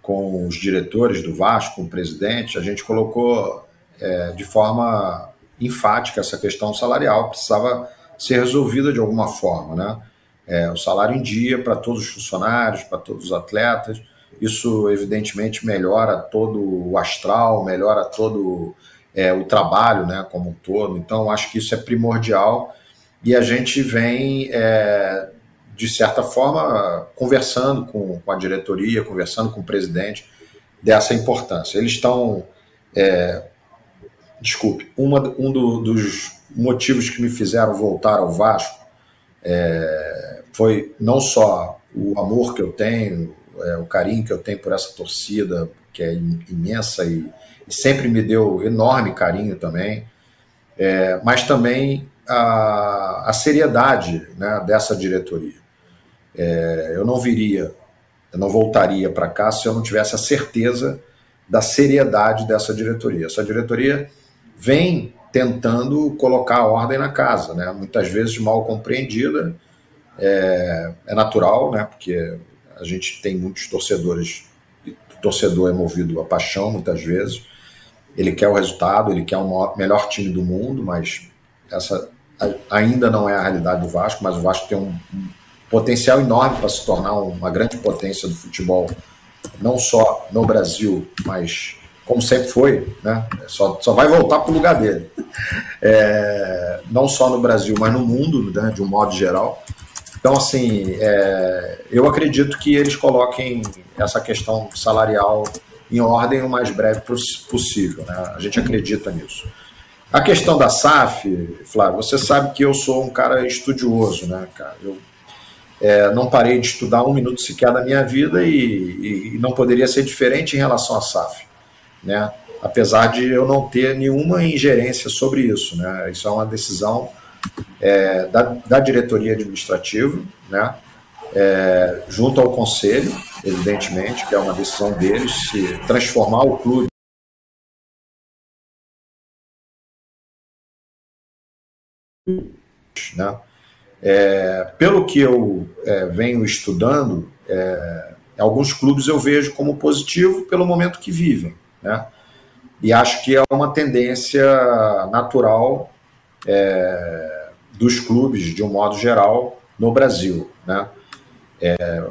com os diretores do Vasco, com o presidente, a gente colocou é, de forma enfática essa questão salarial, precisava ser resolvida de alguma forma, né? é, o salário em dia para todos os funcionários, para todos os atletas. Isso, evidentemente, melhora todo o astral, melhora todo é, o trabalho né, como um todo. Então, acho que isso é primordial e a gente vem, é, de certa forma, conversando com, com, a diretoria, conversando com o presidente dessa importância. Eles estão. Desculpe, uma, um do, dos motivos que me fizeram voltar ao Vasco é, foi não só o amor que eu tenho, é, o carinho que eu tenho por essa torcida, que é imensa e, e sempre me deu enorme carinho também, é, mas também a, a seriedade né, dessa diretoria. É, eu não viria, eu não voltaria para cá se eu não tivesse a certeza da seriedade dessa diretoria. Essa diretoria vem tentando colocar ordem na casa, né? muitas vezes mal compreendida, é, é natural, né? Porque a gente tem muitos torcedores, o torcedor é movido a paixão muitas vezes. Ele quer o resultado, ele quer o melhor time do mundo, mas essa ainda não é a realidade do Vasco. Mas o Vasco tem um, um potencial enorme para se tornar uma grande potência do futebol, não só no Brasil, mas como sempre foi, né? Só, só vai voltar para o lugar dele. É, não só no Brasil, mas no mundo, né, de um modo geral. Então, assim, é, eu acredito que eles coloquem essa questão salarial em ordem o mais breve possível. Né? A gente acredita nisso. A questão da SAF, Flávio, você sabe que eu sou um cara estudioso, né, cara? Eu é, não parei de estudar um minuto sequer da minha vida e, e, não poderia ser diferente em relação à SAF, né? Apesar de eu não ter nenhuma ingerência sobre isso, né? Isso é uma decisão é, da, da, diretoria administrativa, né? É, junto ao conselho, evidentemente, que é uma decisão deles, se transformar o clube né? É, pelo que eu é, venho estudando, é, alguns clubes eu vejo como positivo pelo momento que vivem, né? E acho que é uma tendência natural é, dos clubes, de um modo geral, no Brasil, né? É,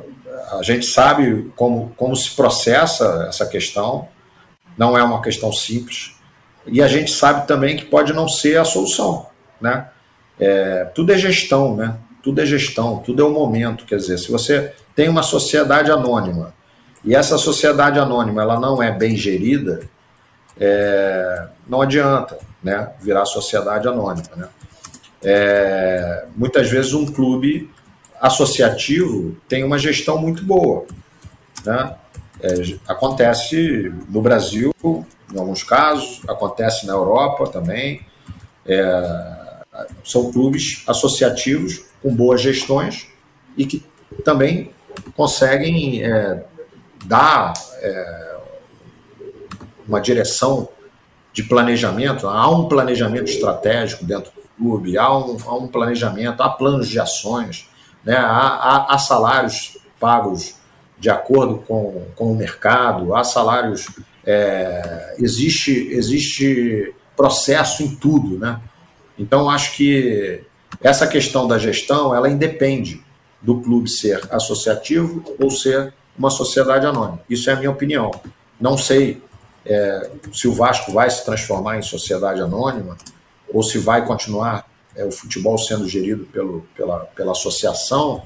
a gente sabe como, como se processa essa questão, não é uma questão simples, e a gente sabe também que pode não ser a solução, né? É, tudo é gestão, né? Tudo é gestão, tudo é o momento. Quer dizer, se você tem uma sociedade anônima e essa sociedade anônima ela não é bem gerida, é, não adianta né, virar sociedade anônima. Né? É, muitas vezes um clube associativo tem uma gestão muito boa. Né? É, acontece no Brasil, em alguns casos, acontece na Europa também. É, são clubes associativos com boas gestões e que também conseguem dar é, uma direção de planejamento. Há um planejamento estratégico dentro do clube, há um, há um planejamento, há planos de ações, né? há, há, há salários pagos de acordo com, com o mercado, há salários. É, existe, existe processo em tudo, né? Então, acho que essa questão da gestão, ela independe do clube ser associativo ou ser uma sociedade anônima. Isso é a minha opinião. Não sei é, se o Vasco vai se transformar em sociedade anônima ou se vai continuar é, o futebol sendo gerido pelo, pela, pela associação,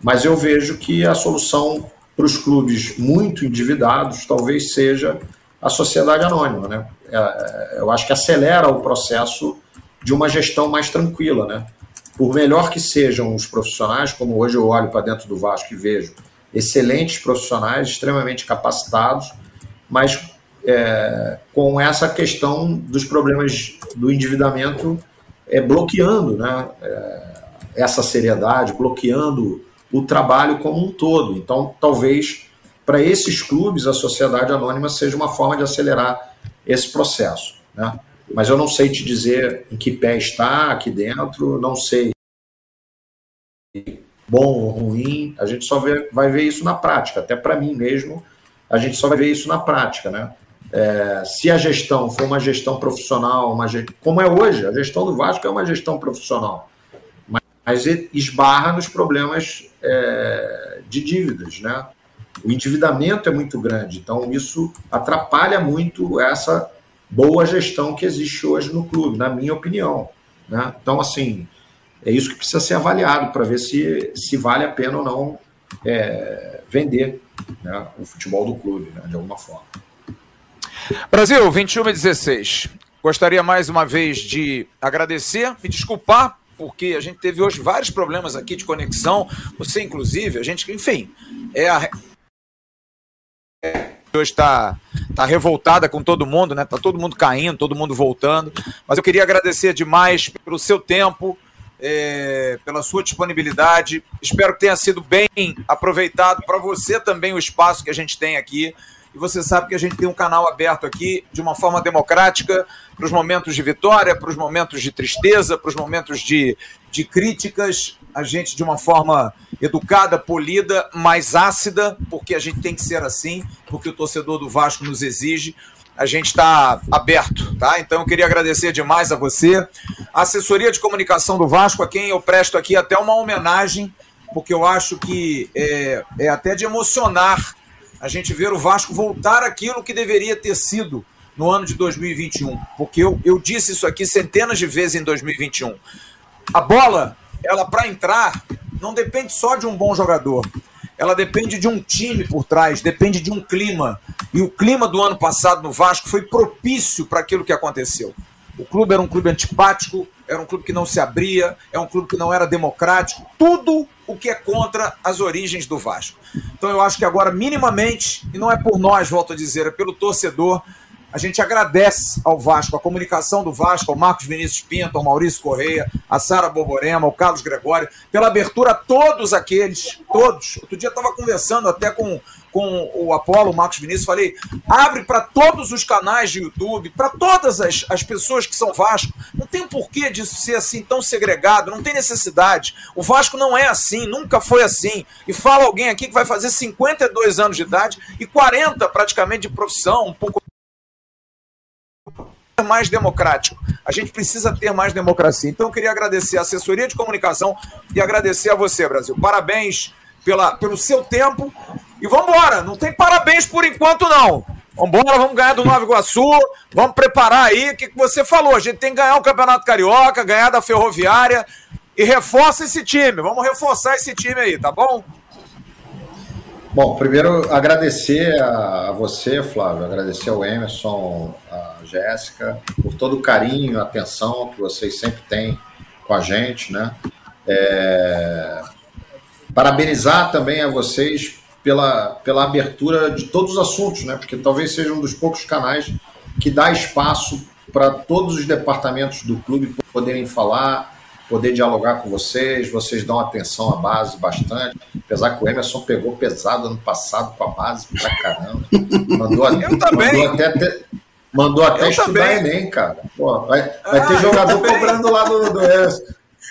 mas eu vejo que a solução para os clubes muito endividados talvez seja a sociedade anônima. Né? É, é eu acho que acelera o processo de uma gestão mais tranquila, né? Por melhor que sejam os profissionais, como hoje eu olho para dentro do Vasco e vejo excelentes profissionais, extremamente capacitados, mas é, com essa questão dos problemas do endividamento é, bloqueando né, é, essa seriedade, bloqueando o trabalho como um todo. Então, talvez para esses clubes a sociedade anônima seja uma forma de acelerar esse processo. Né? mas eu não sei te dizer em que pé está aqui dentro, não sei bom ou ruim, a gente só vê, vai ver isso na prática, até para mim mesmo, a gente só vai ver isso na prática, né? É, se a gestão for uma gestão profissional, uma, como é hoje, a gestão do Vasco é uma gestão profissional, mas, mas esbarra nos problemas é, de dívidas, né? O endividamento é muito grande, então isso atrapalha muito essa boa gestão que existe hoje no clube, na minha opinião. Né? Então, assim, é isso que precisa ser avaliado para ver se, se vale a pena ou não é, vender né, o futebol do clube, né, de alguma forma. Brasil, 21 e 16. Gostaria mais uma vez de agradecer, me desculpar, porque a gente teve hoje vários problemas aqui de conexão. Você, inclusive, a gente, enfim, é a hoje está tá revoltada com todo mundo, né? Tá todo mundo caindo, todo mundo voltando. Mas eu queria agradecer demais pelo seu tempo, é, pela sua disponibilidade. Espero que tenha sido bem aproveitado para você também o espaço que a gente tem aqui. E você sabe que a gente tem um canal aberto aqui de uma forma democrática para os momentos de vitória, para os momentos de tristeza, para os momentos de, de críticas. A gente, de uma forma educada, polida, mais ácida, porque a gente tem que ser assim, porque o torcedor do Vasco nos exige. A gente está aberto, tá? Então eu queria agradecer demais a você. A assessoria de comunicação do Vasco, a quem eu presto aqui até uma homenagem, porque eu acho que é, é até de emocionar a gente ver o Vasco voltar aquilo que deveria ter sido no ano de 2021. Porque eu, eu disse isso aqui centenas de vezes em 2021. A bola, ela para entrar, não depende só de um bom jogador. Ela depende de um time por trás, depende de um clima. E o clima do ano passado no Vasco foi propício para aquilo que aconteceu. o clube era um clube antipático, era um clube que não se abria, é um clube que não era democrático, tudo o que é contra as origens do Vasco. Então eu acho que agora, minimamente, e não é por nós, volto a dizer, é pelo torcedor, a gente agradece ao Vasco, a comunicação do Vasco, ao Marcos Vinícius Pinto, ao Maurício Correia, a Sara Borborema, ao Carlos Gregório, pela abertura a todos aqueles, todos. Outro dia estava conversando até com, com o Apolo, o Marcos Vinícius, falei: abre para todos os canais de YouTube, para todas as, as pessoas que são Vasco. Não tem porquê disso ser assim tão segregado, não tem necessidade. O Vasco não é assim, nunca foi assim. E fala alguém aqui que vai fazer 52 anos de idade e 40 praticamente de profissão, um pouco mais democrático. A gente precisa ter mais democracia. Então, eu queria agradecer a assessoria de comunicação e agradecer a você, Brasil. Parabéns pela, pelo seu tempo. E vamos embora. Não tem parabéns por enquanto, não. Vamos embora, vamos ganhar do Nova Iguaçu. Vamos preparar aí o que, que você falou. A gente tem que ganhar o Campeonato Carioca, ganhar da Ferroviária. E reforça esse time. Vamos reforçar esse time aí, tá bom? Bom, primeiro agradecer a, você, Flávio, agradecer ao Emerson, a Jéssica, por todo o carinho, a atenção que vocês sempre têm com a gente, né? É... Parabenizar também a vocês pela, pela abertura de todos os assuntos, né? Porque talvez seja um dos poucos canais que dá espaço para todos os departamentos do clube poderem falar, poder dialogar com vocês, vocês dão atenção à base bastante, apesar que o Emerson pegou pesado ano passado com a base pra caramba. Mandou, Eu também. mandou até, mandou até Eu estudar também. Enem, cara. Pô, vai, vai ah, ter jogador cobrando lá do, do Emerson.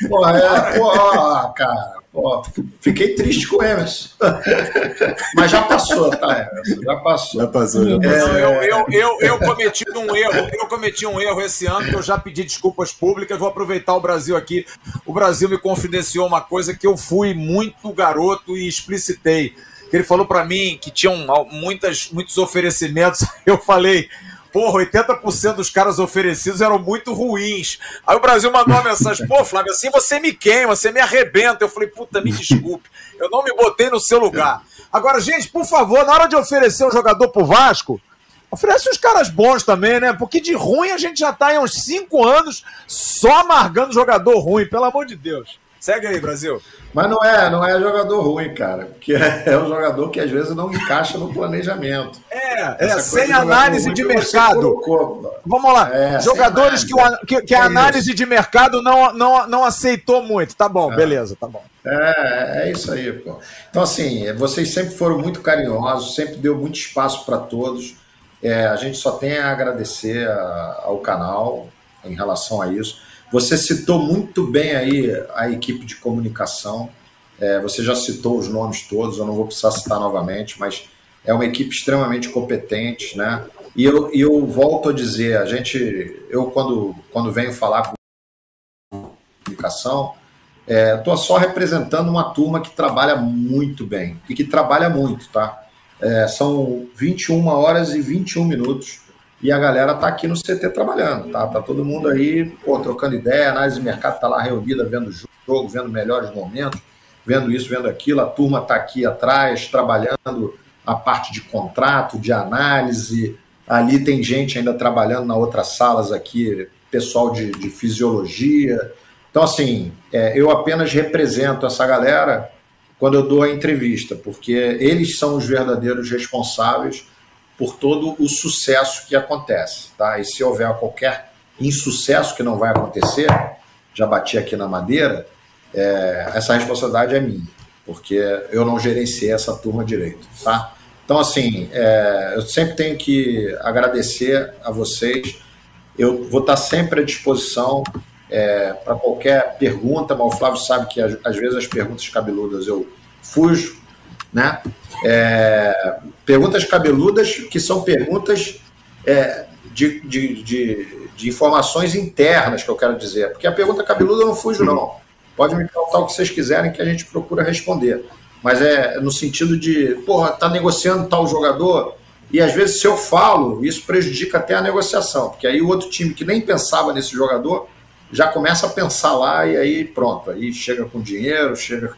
Pô, é, pô, cara. Ó, fiquei triste com o Emerson. Mas já passou, tá, Emerson? Já passou. Já passou, já passou. É... Eu, eu, eu, eu, cometi um erro. Eu cometi um erro esse ano que eu já pedi desculpas públicas. Vou aproveitar o Brasil aqui. O Brasil me confidenciou uma coisa que eu fui muito garoto e explicitei. Ele falou para mim que tinham muitas, muitos oferecimentos. Eu falei, porra, 80% dos caras oferecidos eram muito ruins. Aí o Brasil mandou uma mensagem, pô, Flávio, assim você me queima, você me arrebenta. Eu falei, puta, me desculpe, eu não me botei no seu lugar. Agora, gente, por favor, na hora de oferecer um jogador pro Vasco, oferece uns caras bons também, né? Porque de ruim a gente já tá há uns 5 anos só amargando jogador ruim, pelo amor de Deus. Segue aí, Brasil. Mas não é, não é jogador ruim, cara. Porque é um jogador que às vezes não encaixa no planejamento. É, é sem análise de mercado. Vamos lá. É, Jogadores que, o, que, que a análise de mercado não, não, não aceitou muito. Tá bom, é. beleza, tá bom. É, é isso aí, pô. Então, assim, vocês sempre foram muito carinhosos, sempre deu muito espaço para todos. É, a gente só tem a agradecer a, ao canal em relação a isso. Você citou muito bem aí a equipe de comunicação. É, você já citou os nomes todos, eu não vou precisar citar novamente, mas é uma equipe extremamente competente, né? E eu, eu volto a dizer, a gente, eu quando, quando venho falar com comunicação, estou é, só representando uma turma que trabalha muito bem e que trabalha muito, tá? É, são 21 horas e 21 minutos e a galera tá aqui no CT trabalhando, tá? Tá todo mundo aí, pô, trocando ideia, análise de mercado tá lá reunida, vendo jogo, vendo melhores momentos, vendo isso, vendo aquilo. A turma tá aqui atrás, trabalhando a parte de contrato, de análise. Ali tem gente ainda trabalhando na outras salas aqui, pessoal de, de fisiologia. Então, assim, é, eu apenas represento essa galera quando eu dou a entrevista, porque eles são os verdadeiros responsáveis por todo o sucesso que acontece. Tá? E se houver qualquer insucesso que não vai acontecer, já bati aqui na madeira, é, essa responsabilidade é minha, porque eu não gerenciei essa turma direito. Tá? Então, assim, é, eu sempre tenho que agradecer a vocês. Eu vou estar sempre à disposição é, para qualquer pergunta, mas o Flávio sabe que às vezes as perguntas cabeludas eu fujo, né? É, perguntas cabeludas que são perguntas é, de, de, de, de, informações internas, que eu quero dizer. Porque a pergunta cabeluda eu não fujo, não. Pode me perguntar o que vocês quiserem que a gente procura responder. Mas é no sentido de, porra, tá negociando tal jogador, e às vezes se eu falo, isso prejudica até a negociação, porque aí o outro time que nem pensava nesse jogador já começa a pensar lá e aí pronto, aí chega com dinheiro, chega,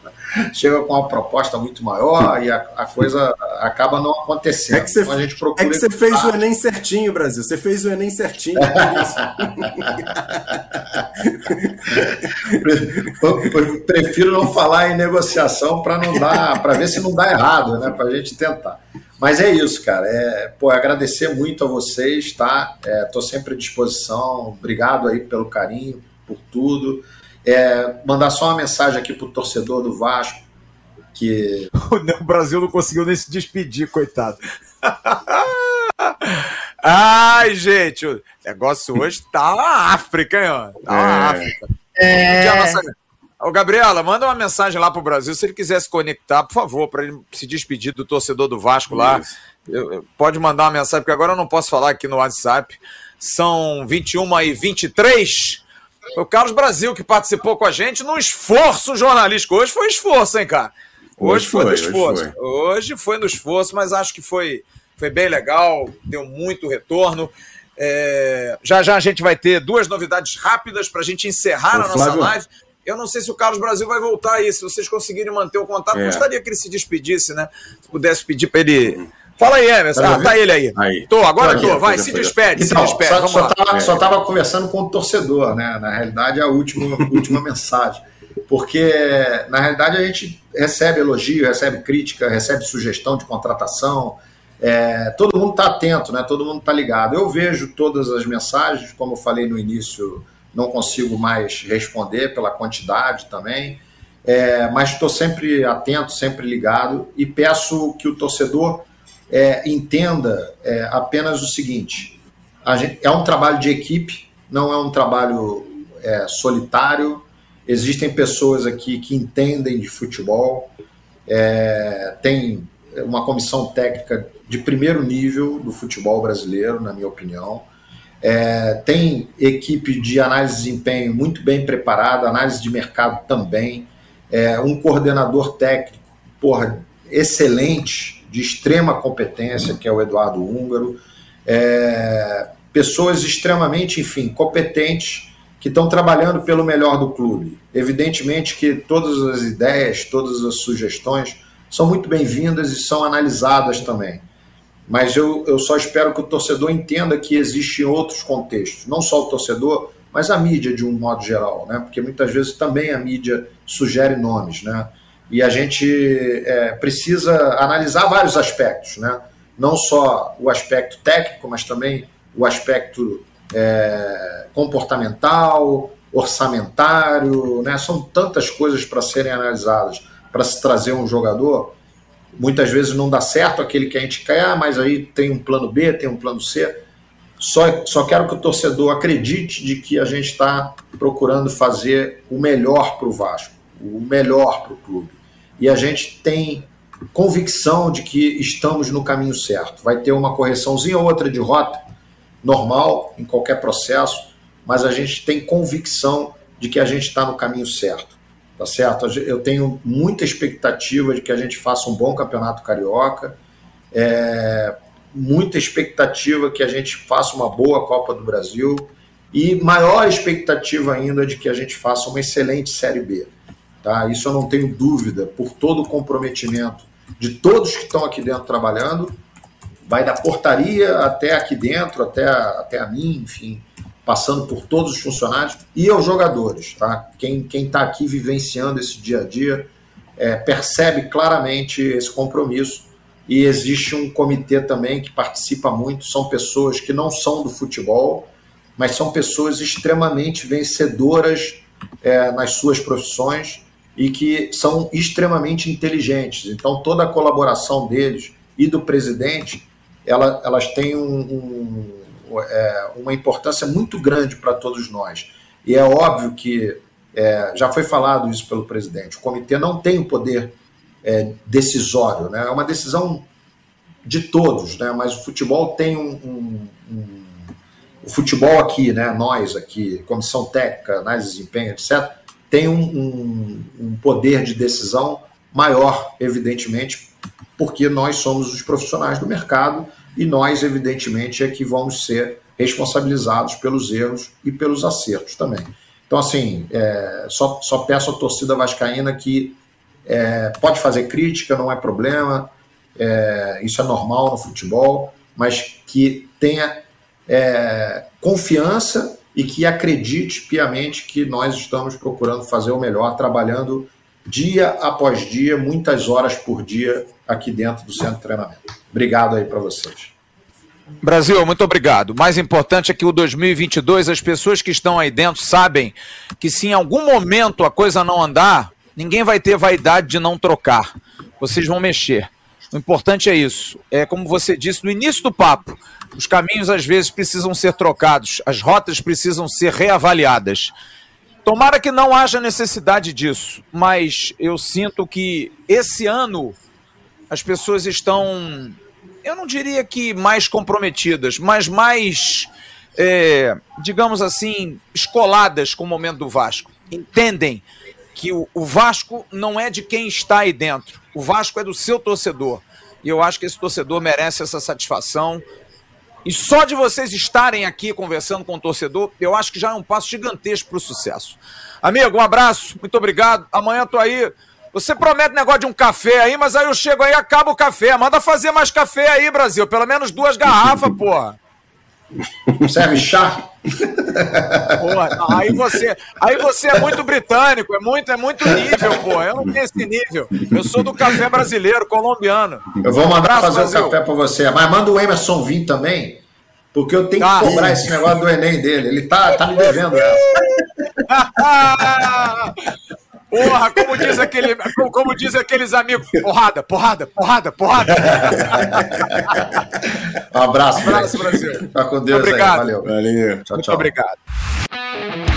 chega com uma proposta muito maior e a, a coisa acaba não acontecendo. É que você, então a gente procura é que você fez o Enem certinho, Brasil. Você fez o Enem certinho. Prefiro não falar em negociação para não dar, para ver se não dá errado, né? Para a gente tentar. Mas é isso, cara. É, pô, agradecer muito a vocês, tá? Estou é, sempre à disposição. Obrigado aí pelo carinho, por tudo. É, mandar só uma mensagem aqui pro torcedor do Vasco. Que... o Brasil não conseguiu nem se despedir, coitado. Ai, gente, o negócio hoje tá uma África, hein? Ó? Tá uma é. África. É... Ô, Gabriela, manda uma mensagem lá pro Brasil. Se ele quiser se conectar, por favor, para ele se despedir do torcedor do Vasco lá. Pode mandar uma mensagem, porque agora eu não posso falar aqui no WhatsApp. São 21 e 23. Foi o Carlos Brasil que participou com a gente no esforço jornalístico. Hoje foi esforço, hein, cara? Hoje, hoje foi, no esforço. Hoje foi. hoje foi no esforço, mas acho que foi, foi bem legal, deu muito retorno. É, já já a gente vai ter duas novidades rápidas para a gente encerrar Ô, a nossa Flávio, live. Eu não sei se o Carlos Brasil vai voltar aí. Se vocês conseguirem manter o contato, é. gostaria que ele se despedisse, né? Se pudesse pedir para ele. Fala aí, Emerson. Ah, tá ele aí. aí. Tô, agora tô. tô. Vai, se despede, então, se despede. Só, só, tava, é. só tava conversando com o torcedor, né? Na realidade, é a última, última mensagem. Porque, na realidade, a gente recebe elogio, recebe crítica, recebe sugestão de contratação. É, todo mundo está atento, né? Todo mundo está ligado. Eu vejo todas as mensagens, como eu falei no início não consigo mais responder pela quantidade também, é, mas estou sempre atento, sempre ligado e peço que o torcedor é, entenda é, apenas o seguinte: gente, é um trabalho de equipe, não é um trabalho é, solitário. Existem pessoas aqui que entendem de futebol, é, tem uma comissão técnica de primeiro nível do futebol brasileiro, na minha opinião. É, tem equipe de análise de desempenho muito bem preparada, análise de mercado também, é, um coordenador técnico porra, excelente, de extrema competência, que é o Eduardo Húngaro, é, pessoas extremamente, enfim, competentes que estão trabalhando pelo melhor do clube. Evidentemente que todas as ideias, todas as sugestões são muito bem-vindas e são analisadas também mas eu, eu só espero que o torcedor entenda que existem outros contextos, não só o torcedor, mas a mídia de um modo geral, né? porque muitas vezes também a mídia sugere nomes, né? e a gente é, precisa analisar vários aspectos, né? não só o aspecto técnico, mas também o aspecto é, comportamental, orçamentário, né? são tantas coisas para serem analisadas para se trazer um jogador Muitas vezes não dá certo aquele que a gente quer, ah, mas aí tem um plano B, tem um plano C. Só, só quero que o torcedor acredite de que a gente está procurando fazer o melhor para o Vasco, o melhor para o clube. E a gente tem convicção de que estamos no caminho certo. Vai ter uma correçãozinha ou outra de rota, normal, em qualquer processo, mas a gente tem convicção de que a gente está no caminho certo tá certo? Eu tenho muita expectativa de que a gente faça um bom campeonato carioca, é, muita expectativa que a gente faça uma boa Copa do Brasil e maior expectativa ainda de que a gente faça uma excelente Série B. Tá? Isso eu não tenho dúvida, por todo o comprometimento de todos que estão aqui dentro trabalhando, vai da portaria até aqui dentro, até a, até a mim, enfim passando por todos os funcionários e aos jogadores. Tá? Quem está aqui vivenciando esse dia a dia é, percebe claramente esse compromisso e existe um comitê também que participa muito. São pessoas que não são do futebol, mas são pessoas extremamente vencedoras é, nas suas profissões e que são extremamente inteligentes. Então, toda a colaboração deles e do presidente, ela, elas têm um, um é, uma importância muito grande para todos nós. E é óbvio que, é, já foi falado isso pelo presidente, o comitê não tem o poder é, decisório, né? é uma decisão de todos, né? mas o futebol tem um, um, um o futebol aqui, né, nós aqui, comissão técnica, análise de desempenho, etc., tem um, um, um, poder de decisão maior, evidentemente, porque nós somos os profissionais do mercado e nós, evidentemente, é que vamos ser responsabilizados pelos erros e pelos acertos também. Então, assim, é, só, só peço à torcida vascaína que é, pode fazer crítica, não é problema, é, isso é normal no futebol, mas que tenha é, confiança e que acredite piamente que nós estamos procurando fazer o melhor, trabalhando dia após dia, muitas horas por dia aqui dentro do centro de treinamento. Obrigado aí para vocês. Brasil, muito obrigado. Mais importante é que o 2022, as pessoas que estão aí dentro sabem que se em algum momento a coisa não andar, ninguém vai ter vaidade de não trocar. Vocês vão mexer. O importante é isso. É como você disse no início do papo. Os caminhos às vezes precisam ser trocados, as rotas precisam ser reavaliadas. Tomara que não haja necessidade disso, mas eu sinto que esse ano as pessoas estão eu não diria que mais comprometidas, mas mais, é, digamos assim, escoladas com o momento do Vasco. Entendem que o, o Vasco não é de quem está aí dentro, o Vasco é do seu torcedor. E eu acho que esse torcedor merece essa satisfação. E só de vocês estarem aqui conversando com o torcedor, eu acho que já é um passo gigantesco para o sucesso. Amigo, um abraço, muito obrigado. Amanhã tô aí você promete negócio de um café aí, mas aí eu chego aí e acaba o café. Manda fazer mais café aí, Brasil. Pelo menos duas garrafas, porra. Serve chá? Porra, aí você, aí você é muito britânico, é muito, é muito nível, pô. Eu não tenho esse nível. Eu sou do café brasileiro, colombiano. Eu vou mandar fazer o café para você, mas manda o Emerson vir também, porque eu tenho tá. que cobrar esse negócio do Enem dele. Ele tá, tá me devendo essa. Porra, como diz, aquele, como, como diz aqueles amigos, porrada, porrada, porrada, porrada. Um abraço, um abraço Brasil. Fica com Deus obrigado. Aí, valeu. valeu. Tchau, Muito tchau. obrigado.